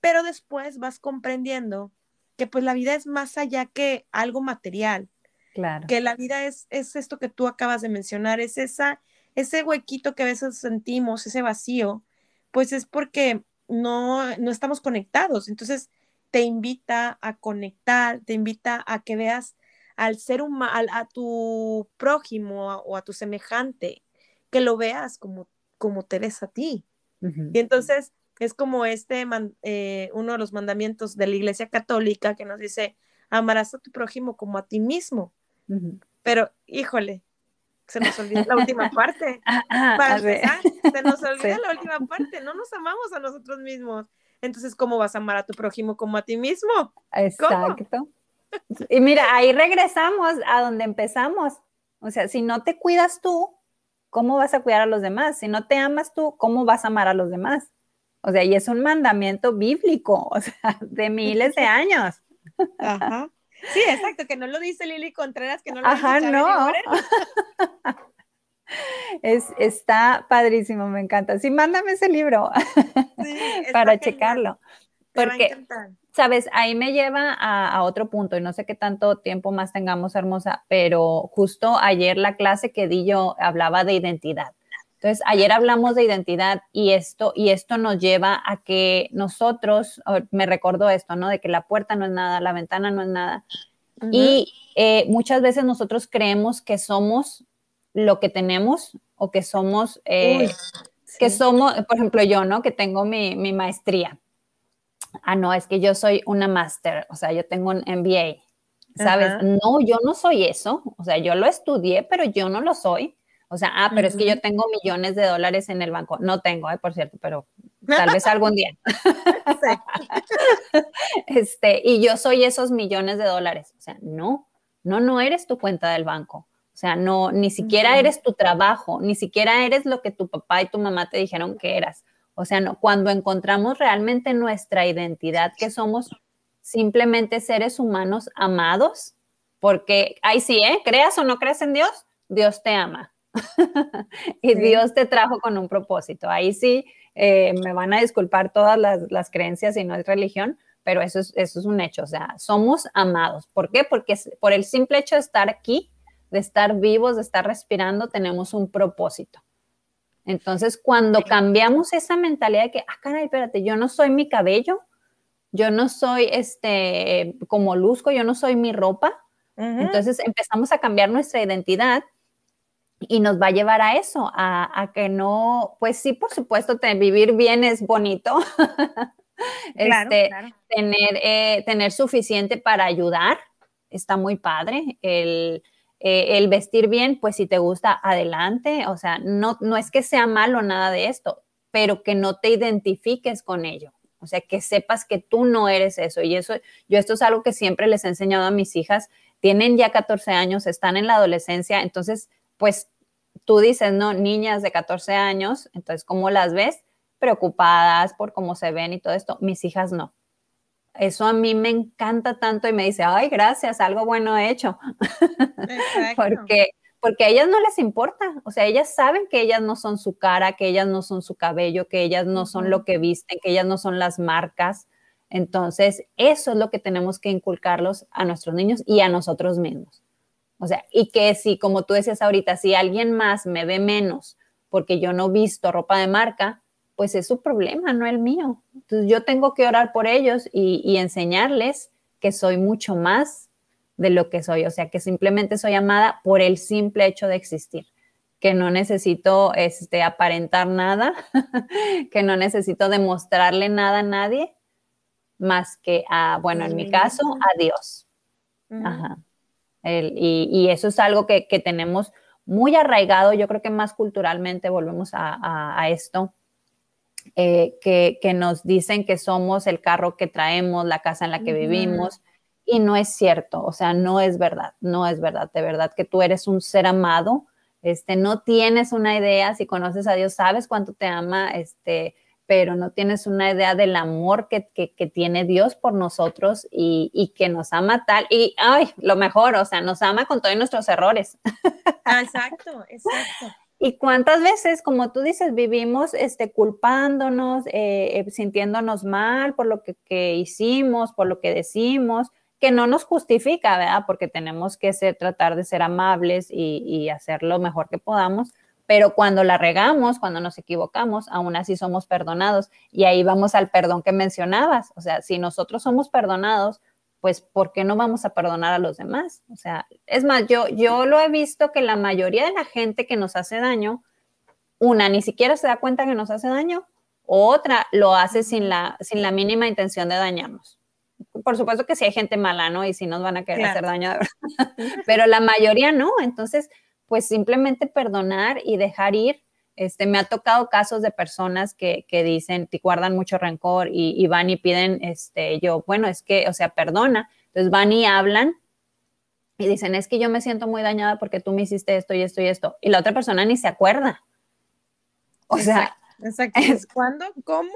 pero después vas comprendiendo que pues la vida es más allá que algo material. Claro. Que la vida es, es esto que tú acabas de mencionar, es esa, ese huequito que a veces sentimos, ese vacío, pues es porque no, no estamos conectados. Entonces, te invita a conectar, te invita a que veas al ser humano, a tu prójimo o a tu semejante, que lo veas como, como te ves a ti. Y entonces es como este, eh, uno de los mandamientos de la Iglesia Católica que nos dice, amarás a tu prójimo como a ti mismo. Pero, híjole, se nos olvida la última parte. Para empezar, se nos olvida la última parte, no nos amamos a nosotros mismos entonces, ¿cómo vas a amar a tu prójimo como a ti mismo? Exacto. Y mira, ahí regresamos a donde empezamos. O sea, si no te cuidas tú, ¿cómo vas a cuidar a los demás? Si no te amas tú, ¿cómo vas a amar a los demás? O sea, y es un mandamiento bíblico, o sea, de miles de años. Ajá. Sí, exacto, que no lo dice Lili Contreras, que no lo Ajá, no. Es, está padrísimo, me encanta. Sí, mándame ese libro para checarlo. Porque, sabes, ahí me lleva a, a, otro punto y no sé qué tanto tiempo más tengamos, hermosa, pero justo ayer la clase que di yo hablaba de identidad. Entonces, ayer hablamos de identidad y esto, y esto nos lleva a que nosotros, me recordó esto, ¿no? De que la puerta no es nada, la ventana no es nada. Y eh, muchas veces nosotros creemos que somos lo que tenemos o que somos, eh, que somos, por ejemplo, yo, ¿no? Que tengo mi, mi maestría. Ah, no, es que yo soy una máster, o sea, yo tengo un MBA, ¿sabes? No, yo no soy eso, o sea, yo lo estudié, pero yo no lo soy. O sea, ah, pero es que yo tengo millones de dólares en el banco. No tengo, eh, por cierto, pero tal vez algún día. este, y yo soy esos millones de dólares. O sea, no, no, no eres tu cuenta del banco. O sea, no, ni siquiera eres tu trabajo, ni siquiera eres lo que tu papá y tu mamá te dijeron que eras. O sea, no, cuando encontramos realmente nuestra identidad, que somos simplemente seres humanos amados, porque ahí sí, ¿eh? Creas o no creas en Dios, Dios te ama. y Dios te trajo con un propósito. Ahí sí eh, me van a disculpar todas las, creencias y no es religión, pero eso es, eso es un hecho. O sea, somos amados. ¿Por qué? Porque por el simple hecho de estar aquí, de estar vivos, de estar respirando, tenemos un propósito. Entonces, cuando cambiamos esa mentalidad de que, ah, caray, espérate, yo no soy mi cabello, yo no soy este como luzco, yo no soy mi ropa. Entonces empezamos a cambiar nuestra identidad y nos va a llevar a eso, a, que no, pues sí, por supuesto, vivir bien es bonito. este, Tener, eh, tener suficiente para ayudar, está muy padre. El, eh, el, vestir bien, pues si te gusta, adelante. O sea, no, no es que sea malo nada de esto, pero que no te identifiques con ello. O sea, que sepas que tú no eres eso. Y eso, yo esto es algo que siempre les he enseñado a mis hijas. Tienen ya 14 años, están en la adolescencia, entonces pues tú dices, no, niñas de 14 años, entonces, ¿cómo las ves? Preocupadas por cómo se ven y todo esto. Mis hijas no. Eso a mí me encanta tanto y me dice, ay, gracias, algo bueno he hecho. porque, porque a ellas no les importa. O sea, ellas saben que ellas no son su cara, que ellas no son su cabello, que ellas no son lo que visten, que ellas no son las marcas. Entonces, eso es lo que tenemos que inculcarlos a nuestros niños y a nosotros mismos. O sea, y que si, como tú decías ahorita, si alguien más me ve menos porque yo no visto ropa de marca, pues es su problema, no el mío. Entonces yo tengo que orar por ellos y, enseñarles que soy mucho más de lo que soy, o sea, que simplemente soy amada por el simple hecho de existir, que no necesito este, aparentar nada, que no necesito demostrarle nada a nadie, más que a, bueno, en mi caso, a Dios. Ajá y, eso es algo que, tenemos muy arraigado, yo creo que más culturalmente volvemos a, esto, eh, que, nos dicen que somos el carro que traemos, la casa en la que vivimos, y no es cierto, o sea, no es verdad, no es verdad, de verdad que tú eres un ser amado, este, no tienes una idea, si conoces a Dios, sabes cuánto te ama, este, pero no tienes una idea del amor que, tiene Dios por nosotros y, que nos ama tal. Y, ay, lo mejor, o sea, nos ama con todos nuestros errores. Ah, exacto, exacto. Y cuántas veces, como tú dices, vivimos este, culpándonos, eh, eh, sintiéndonos mal por lo que, hicimos, por lo que decimos, que no nos justifica, ¿verdad? Porque tenemos que ser, tratar de ser amables y, y hacer lo mejor que podamos, pero cuando la regamos, cuando nos equivocamos, aún así somos perdonados. Y ahí vamos al perdón que mencionabas. O sea, si nosotros somos perdonados, pues ¿por qué no vamos a perdonar a los demás? O sea, es más, yo, yo lo he visto que la mayoría de la gente que nos hace daño, una, ni siquiera se da cuenta que nos hace daño, otra lo hace sin la, sin la mínima intención de dañarnos. Por supuesto que si hay gente mala, ¿no? Y si nos van a querer hacer daño de verdad. Pero la mayoría no. Entonces, pues simplemente perdonar y dejar ir. Este, me ha tocado casos de personas que, que dicen, te guardan mucho rencor y, van y piden, este, yo, bueno, es que, o sea, perdona. Entonces van y hablan y dicen, es que yo me siento muy dañada porque tú me hiciste esto y esto y esto, y la otra persona ni se acuerda. O sea, exacto. ¿cuándo? ¿Cómo?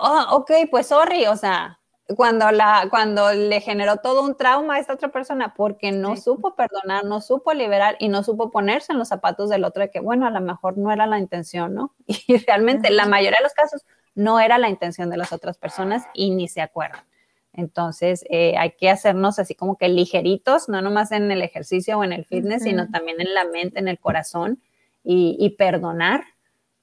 oh, ok, pues sorry, o sea, cuando, la, cuando le generó todo un trauma a esta otra persona porque no supo perdonar, no supo liberar y no supo ponerse en los zapatos del otro de que, bueno, a lo mejor no era la intención, ¿no? Y realmente la mayoría de los casos no era la intención de las otras personas y ni se acuerdan. Entonces, eh, hay que hacernos así como que ligeritos, no nomás en el ejercicio o en el fitness, sino también en la mente, en el corazón y, perdonar,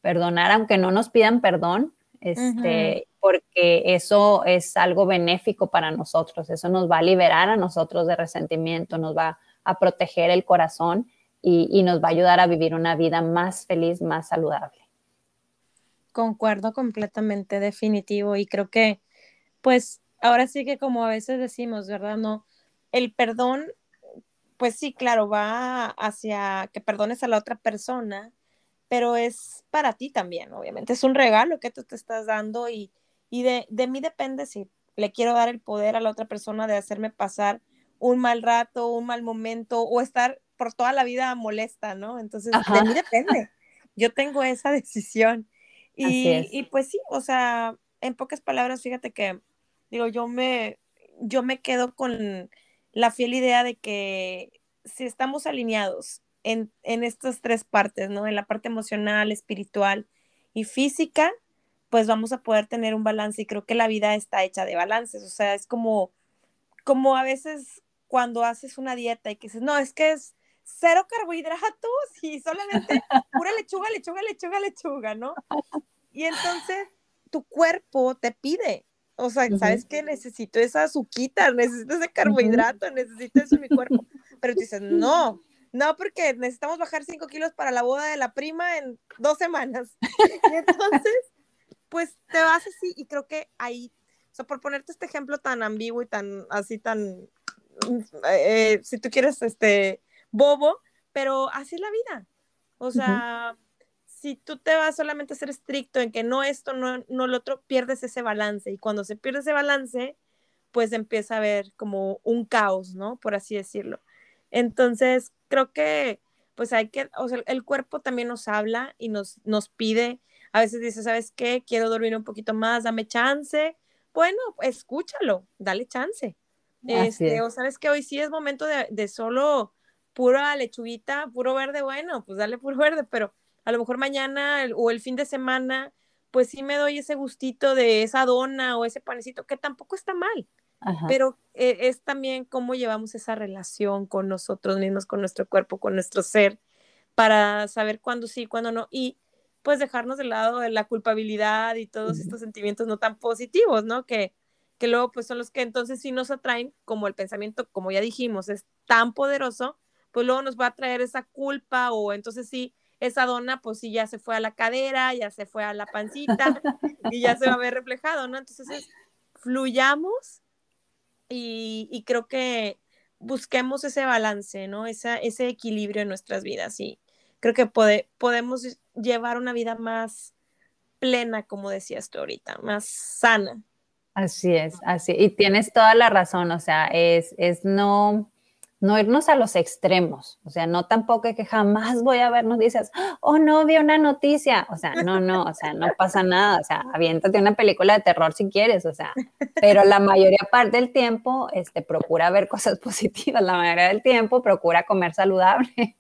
perdonar aunque no nos pidan perdón, este, porque eso es algo benéfico para nosotros, eso nos va a liberar a nosotros de resentimiento, nos va a proteger el corazón y, y nos va a ayudar a vivir una vida más feliz, más saludable. Concuerdo completamente, definitivo, y creo que, pues, ahora sí que como a veces decimos, ¿verdad? No, el perdón, pues sí, claro, va hacia que perdones a la otra persona, pero es para ti también, obviamente. Es un regalo que tú te estás dando y, de, de, mí depende si le quiero dar el poder a la otra persona de hacerme pasar un mal rato, un mal momento o estar por toda la vida molesta, ¿no? Entonces, de mí depende. Yo tengo esa decisión. Y, y pues sí, o sea, en pocas palabras, fíjate que Digo, yo me, yo me quedo con la fiel idea de que si estamos alineados en, en estas tres partes, ¿no? En la parte emocional, espiritual y física, pues vamos a poder tener un balance y creo que la vida está hecha de balances, o sea, es como, como a veces cuando haces una dieta y que dices, no, es que es cero carbohidratos y solamente pura lechuga, lechuga, lechuga, lechuga, ¿no? Y entonces tu cuerpo te pide, o sea, ¿sabes qué? Necesito esa azuquita, necesito ese carbohidrato, necesito eso en mi cuerpo. Pero tú dices, no, no, porque necesitamos bajar 5 kilos para la boda de la prima en dos semanas. Y entonces, pues te vas así y creo que ahí, o sea, por ponerte este ejemplo tan ambiguo y tan así, tan, eh, si tú quieres, este, bobo, pero así es la vida. O sea, si tú te vas solamente a ser estricto en que no esto, no, no lo otro, pierdes ese balance. Y cuando se pierde ese balance, pues empieza a haber como un caos, ¿no? Por así decirlo. Entonces, creo que pues hay que, o sea, el cuerpo también nos habla y nos, nos pide, a veces dice, ¿sabes qué? Quiero dormir un poquito más, dame chance. Bueno, escúchalo, dale chance. Este, o sabes que hoy sí es momento de, de solo pura lechuguita, puro verde, bueno, pues dale puro verde, pero a lo mejor mañana o el fin de semana, pues sí me doy ese gustito de esa dona o ese panecito, que tampoco está mal, pero eh, es también cómo llevamos esa relación con nosotros mismos, con nuestro cuerpo, con nuestro ser, para saber cuándo sí, cuándo no, y pues dejarnos de lado de la culpabilidad y todos estos sentimientos no tan positivos, ¿no? Que, que luego pues son los que entonces sí nos atraen, como el pensamiento, como ya dijimos, es tan poderoso, pues luego nos va a traer esa culpa o entonces sí esa dona pues sí ya se fue a la cadera, ya se fue a la pancita y ya se va a ver reflejado, ¿no? Entonces fluyamos y, creo que busquemos ese balance, ¿no? ese equilibrio en nuestras vidas y creo que podemos llevar una vida más plena, como decías tú ahorita, más sana. Así es, así. Y tienes toda la razón, o sea, es, es no, no irnos a los extremos, o sea, no tampoco que jamás voy a ver noticias, oh no, vi una noticia, o sea, no, no, o sea, no pasa nada, o sea, aviéntate una película de terror si quieres, o sea, pero la mayoría parte del tiempo, este, procura ver cosas positivas, la mayoría del tiempo procura comer saludable.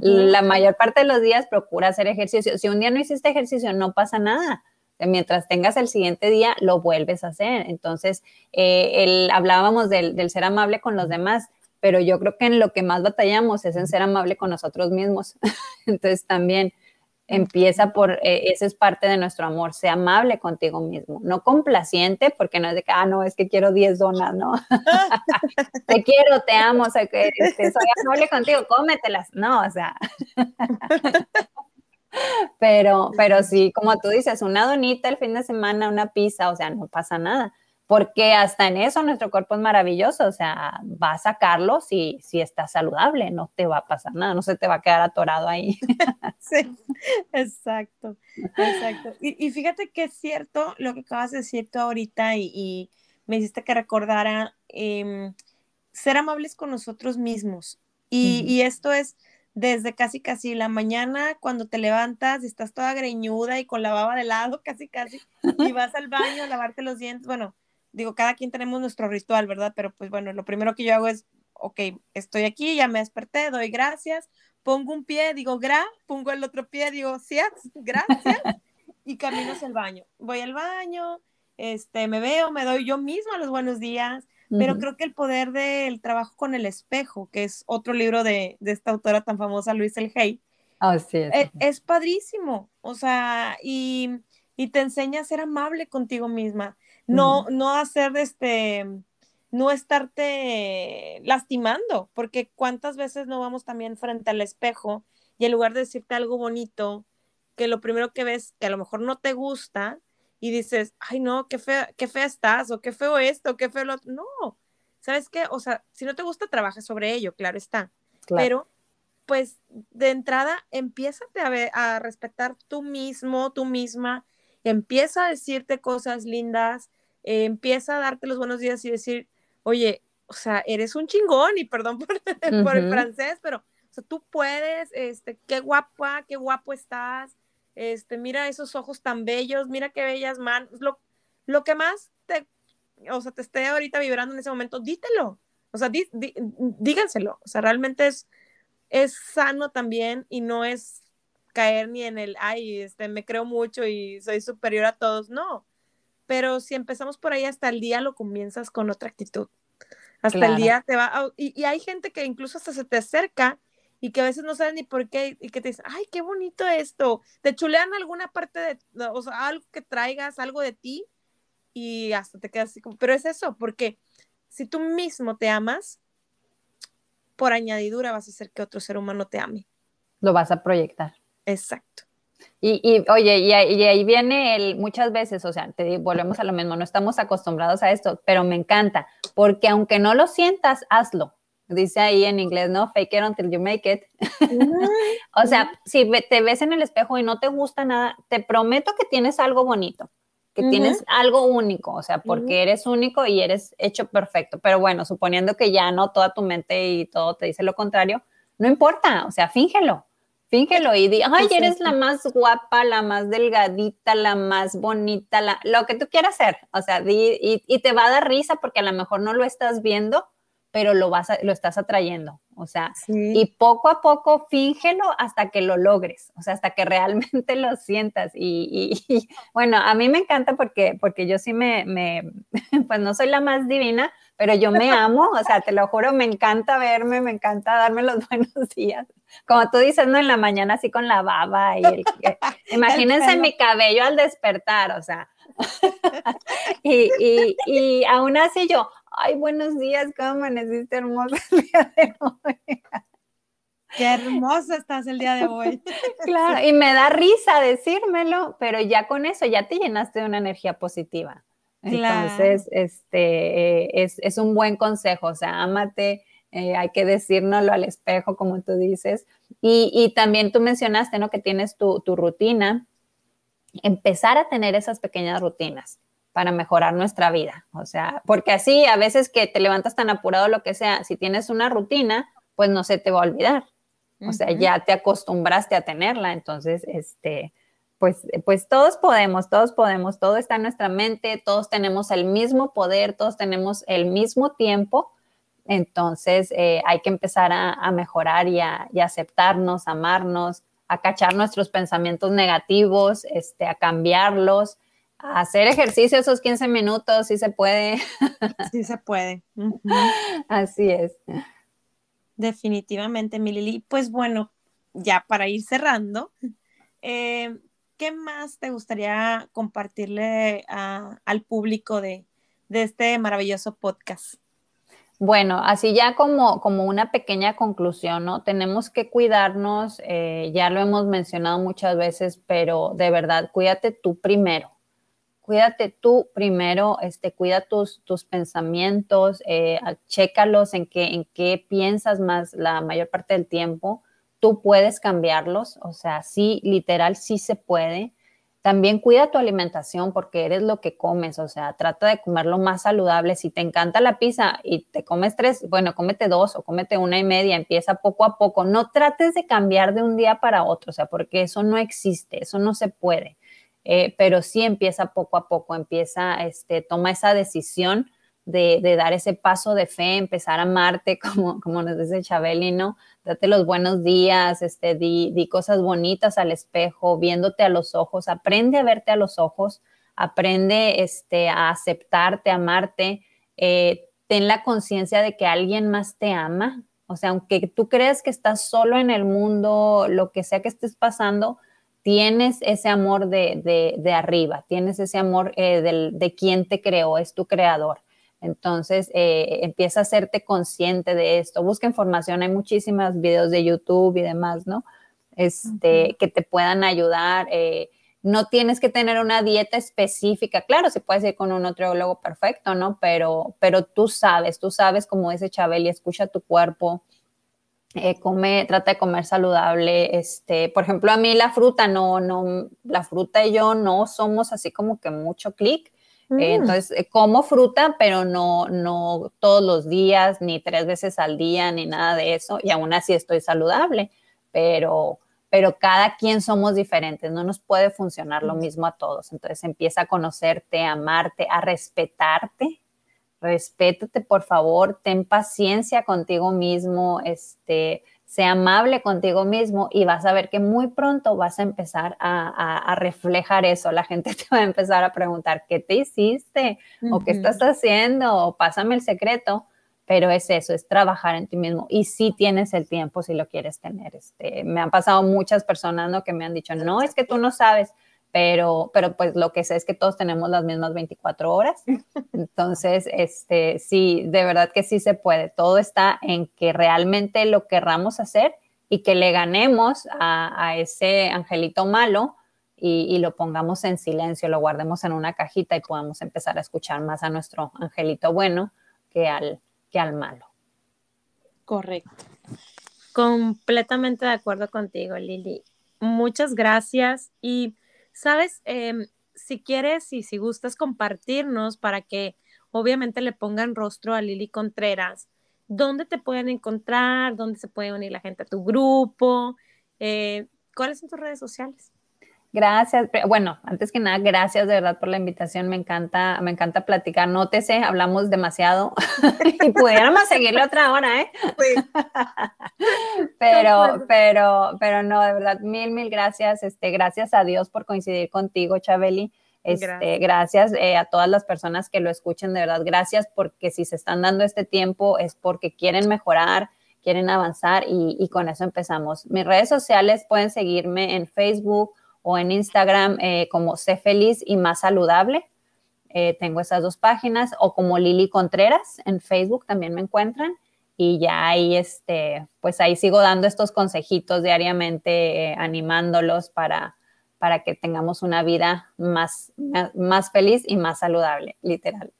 La mayor parte de los días procura hacer ejercicio. Si un día no hiciste ejercicio, no pasa nada. Mientras tengas el siguiente día, lo vuelves a hacer. Entonces, eh, el, hablábamos del, del, ser amable con los demás pero yo creo que en lo que más batallamos es en ser amable con nosotros mismos. Entonces también empieza por, eh, esa es parte de nuestro amor, sea amable contigo mismo, no complaciente, porque no es de que, ah, no, es que quiero 10 donas, ¿no? te quiero, te amo, o sea, que este, soy amable contigo, cómetelas, no, o sea. pero, pero sí, como tú dices, una donita el fin de semana, una pizza, o sea, no pasa nada porque hasta en eso nuestro cuerpo es maravilloso, o sea, va a sacarlo si, si está saludable, no te va a pasar nada, no se te va a quedar atorado ahí. sí, exacto, exacto. Y, fíjate que es cierto lo que acabas de decir tú ahorita y, me hiciste que recordara, em, ser amables con nosotros mismos. Y, y esto es desde casi casi la mañana cuando te levantas y estás toda greñuda y con la baba de lado, casi casi, y vas al baño a lavarte los dientes. Bueno, digo, cada quien tenemos nuestro ritual, ¿verdad? Pero pues bueno, lo primero que yo hago es, ok, estoy aquí, ya me desperté, doy gracias, pongo un pie, digo gra, pongo el otro pie, digo sí, gracias, y camino hacia el baño. Voy al baño, este, me veo, me doy yo misma los buenos días, pero creo que el poder del trabajo con el espejo, que es otro libro de, esta autora tan famosa, Luis El Hey, oh, sí, e, es, padrísimo, o sea, y, te enseña a ser amable contigo misma, no, no hacer este, no estarte lastimando, porque cuántas veces no vamos también frente al espejo y en lugar de decirte algo bonito, que lo primero que ves que a lo mejor no te gusta, y dices, ay, no, qué fea, qué fea estás, o qué feo esto, qué feo lo otro. No, ¿sabes qué? O sea, si no te gusta, trabaja sobre ello, claro está. Pero, pues, de entrada, empieza a, a respetar tú mismo, tú misma, empieza a decirte cosas lindas, empieza a darte los buenos días y decir, oye, o sea, eres un chingón, y perdón por, por el francés, pero, o sea, tú puedes, este, qué guapa, qué guapo estás, este, mira esos ojos tan bellos, mira qué bellas manos, lo, lo que más te, o sea, te esté ahorita vibrando en ese momento, dítelo, o sea, díganselo, o sea, realmente es, es sano también y no es caer ni en el, ay, este, me creo mucho y soy superior a todos, no, pero si empezamos por ahí hasta el día lo comienzas con otra actitud, hasta el día te va, y, y hay gente que incluso hasta se te acerca y que a veces no saben ni por qué y que te dicen, ay, qué bonito esto, te chulean alguna parte de, o sea, algo que traigas, algo de ti y hasta te quedas así como, pero es eso, porque si tú mismo te amas, por añadidura vas a hacer que otro ser humano te ame. Lo vas a proyectar. Exacto. Y, y, oye, y, ahí viene el, muchas veces, o sea, te volvemos a lo mismo, no estamos acostumbrados a esto, pero me encanta, porque aunque no lo sientas, hazlo dice ahí en inglés, ¿no? Fake it until you make it. o sea, si te ves en el espejo y no te gusta nada, te prometo que tienes algo bonito, que tienes algo único, o sea, porque eres único y eres hecho perfecto. Pero bueno, suponiendo que ya no toda tu mente y todo te dice lo contrario, no importa, o sea, fíngelo. Fíngelo y di, ay, eres la más guapa, la más delgadita, la más bonita, la, lo que tú quieras ser. O sea, di, y, y te va a dar risa porque a lo mejor no lo estás viendo, pero lo, vas lo estás atrayendo. O sea, y poco a poco fíngelo hasta que lo logres, o sea, hasta que realmente lo sientas. Y, bueno, a mí me encanta porque, porque yo sí me, me, pues no soy la más divina, pero yo me amo, o sea, te lo juro, me encanta verme, me encanta darme los buenos días. Como tú dices, ¿no? En la mañana así con la baba y el, imagínense mi cabello al despertar, o sea, y, y, y, aún así yo, ay, buenos días, ¿cómo amaneciste hermosa el día de hoy? Qué hermosa estás el día de hoy. claro, y me da risa decírmelo, pero ya con eso ya te llenaste de una energía positiva. Entonces, este, es, es, un buen consejo, o sea, ámate, eh, hay que decírnoslo al espejo, como tú dices. Y, y, también tú mencionaste, ¿no? Que tienes tu, tu rutina empezar a tener esas pequeñas rutinas para mejorar nuestra vida. O sea, porque así a veces que te levantas tan apurado, lo que sea, si tienes una rutina, pues no se te va a olvidar. O sea, ya te acostumbraste a tenerla. Entonces, este, pues, pues todos podemos, todos podemos, todo está en nuestra mente, todos tenemos el mismo poder, todos tenemos el mismo tiempo. Entonces, eh, hay que empezar a, mejorar y a, y aceptarnos, amarnos, a cachar nuestros pensamientos negativos, este, a cambiarlos, a hacer ejercicio esos 15 minutos, si se puede. Sí se puede. Así es. Definitivamente, Milili. Pues bueno, ya para ir cerrando, eh, ¿qué más te gustaría compartirle al público de, de este maravilloso podcast? Bueno, así ya como, como una pequeña conclusión, ¿no? Tenemos que cuidarnos, eh, ya lo hemos mencionado muchas veces, pero de verdad, cuídate tú primero. Cuídate tú primero, este, cuida tus, tus pensamientos, eh, en qué, en qué piensas más la mayor parte del tiempo. Tú puedes cambiarlos, o sea, sí, literal, sí se puede también cuida tu alimentación porque eres lo que comes, o sea, trata de comer lo más saludable. Si te encanta la pizza y te comes tres, bueno, cómete dos o cómete una y media, empieza poco a poco. No trates de cambiar de un día para otro, o sea, porque eso no existe, eso no se puede. Eh, pero sí empieza poco a poco, empieza, este, toma esa decisión de, dar ese paso de fe, empezar a amarte, como, como nos dice Chabeli, ¿no? Date los buenos días, este, di, cosas bonitas al espejo, viéndote a los ojos, aprende a verte a los ojos, aprende este, a aceptarte, a amarte, eh, ten la conciencia de que alguien más te ama, o sea, aunque tú creas que estás solo en el mundo, lo que sea que estés pasando, tienes ese amor de, arriba, tienes ese amor eh, de quien te creó, es tu creador. Entonces, eh, empieza a hacerte consciente de esto. Busca información, hay muchísimos videos de YouTube y demás, ¿no? Este, que te puedan ayudar. Eh, no tienes que tener una dieta específica. Claro, si puedes ir con un nutriólogo perfecto, ¿no? Pero, pero tú sabes, tú sabes como dice Chabeli, escucha tu cuerpo, eh, come, trata de comer saludable. Este, por ejemplo, a mí la fruta, no, no, la fruta y yo no somos así como que mucho clic. Eh, mm. entonces, eh, como fruta, pero no, no todos los días, ni tres veces al día, ni nada de eso, y aún así estoy saludable, pero, pero cada quien somos diferentes, no nos puede funcionar lo mm. mismo a todos. Entonces, empieza a conocerte, a amarte, a respetarte, respétate, por favor, ten paciencia contigo mismo, este, sea amable contigo mismo y vas a ver que muy pronto vas a empezar a, reflejar eso. La gente te va a empezar a preguntar, ¿qué te hiciste? ¿O qué estás haciendo? ¿O pásame el secreto? Pero es eso, es trabajar en ti mismo. Y si tienes el tiempo, si lo quieres tener. Este, me han pasado muchas personas ¿no? que me han dicho, no, es que tú no sabes pero, pero pues lo que sé es que todos tenemos las mismas 24 horas. Entonces, este, sí, de verdad que sí se puede. Todo está en que realmente lo querramos hacer y que le ganemos a, ese angelito malo y, y, lo pongamos en silencio, lo guardemos en una cajita y podamos empezar a escuchar más a nuestro angelito bueno que al, que al malo. Correcto. Completamente de acuerdo contigo, Lili. Muchas gracias y Sabes, em, si quieres y si gustas compartirnos para que obviamente le pongan rostro a Lili Contreras, ¿dónde te pueden encontrar? ¿Dónde se puede unir la gente a tu grupo? Eh, ¿Cuáles son tus redes sociales? Gracias. Bueno, antes que nada, gracias de verdad por la invitación. Me encanta, me encanta platicar. Nótese, hablamos demasiado y pudiéramos seguirle otra hora, ¿eh? pero, pero, pero no, de verdad, mil, mil gracias. Este, gracias a Dios por coincidir contigo, Chabeli. Este, gracias, eh, a todas las personas que lo escuchen, de verdad, gracias porque si se están dando este tiempo es porque quieren mejorar, quieren avanzar y, y con eso empezamos. Mis redes sociales pueden seguirme en Facebook o en Instagram eh, como Sé Feliz y Más Saludable. Eh, tengo esas dos páginas o como Lili Contreras en Facebook también me encuentran y ya ahí este pues ahí sigo dando estos consejitos diariamente eh, animándolos para para que tengamos una vida más, más feliz y más saludable, literal.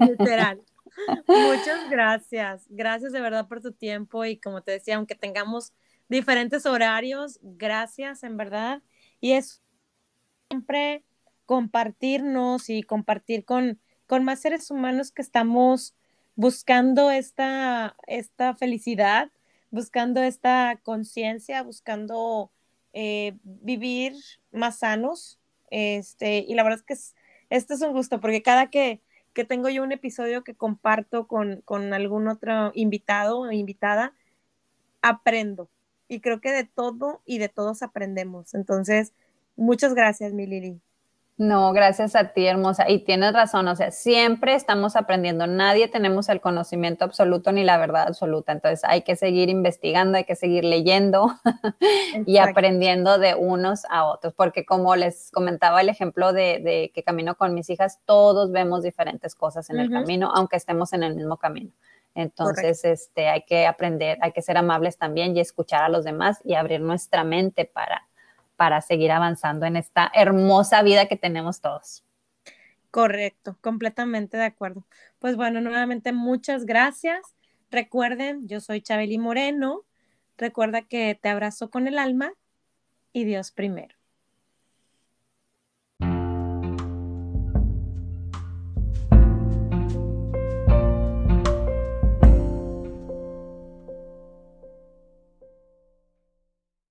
Literal. Muchas gracias. Gracias de verdad por tu tiempo y como te decía, aunque tengamos diferentes horarios, gracias en verdad y es siempre compartirnos y compartir con, con más seres humanos que estamos buscando esta, esta felicidad, buscando esta conciencia, buscando eh, vivir más sanos. Este, y la verdad es que esto es un gusto porque cada que, que tengo yo un episodio que comparto con, con algún otro invitado o invitada, aprendo y creo que de todo y de todos aprendemos. Entonces, muchas gracias, mi Lili. No, gracias a ti, hermosa. Y tienes razón, o sea, siempre estamos aprendiendo. Nadie tenemos el conocimiento absoluto ni la verdad absoluta. Entonces hay que seguir investigando, hay que seguir leyendo y aprendiendo de unos a otros. Porque como les comentaba el ejemplo de, que camino con mis hijas, todos vemos diferentes cosas en el camino, aunque estemos en el mismo camino. Entonces, este, hay que aprender, hay que ser amables también y escuchar a los demás y abrir nuestra mente para, para seguir avanzando en esta hermosa vida que tenemos todos. Correcto, completamente de acuerdo. Pues bueno, nuevamente muchas gracias. Recuerden, yo soy Chabeli Moreno. Recuerda que te abrazo con el alma y Dios primero.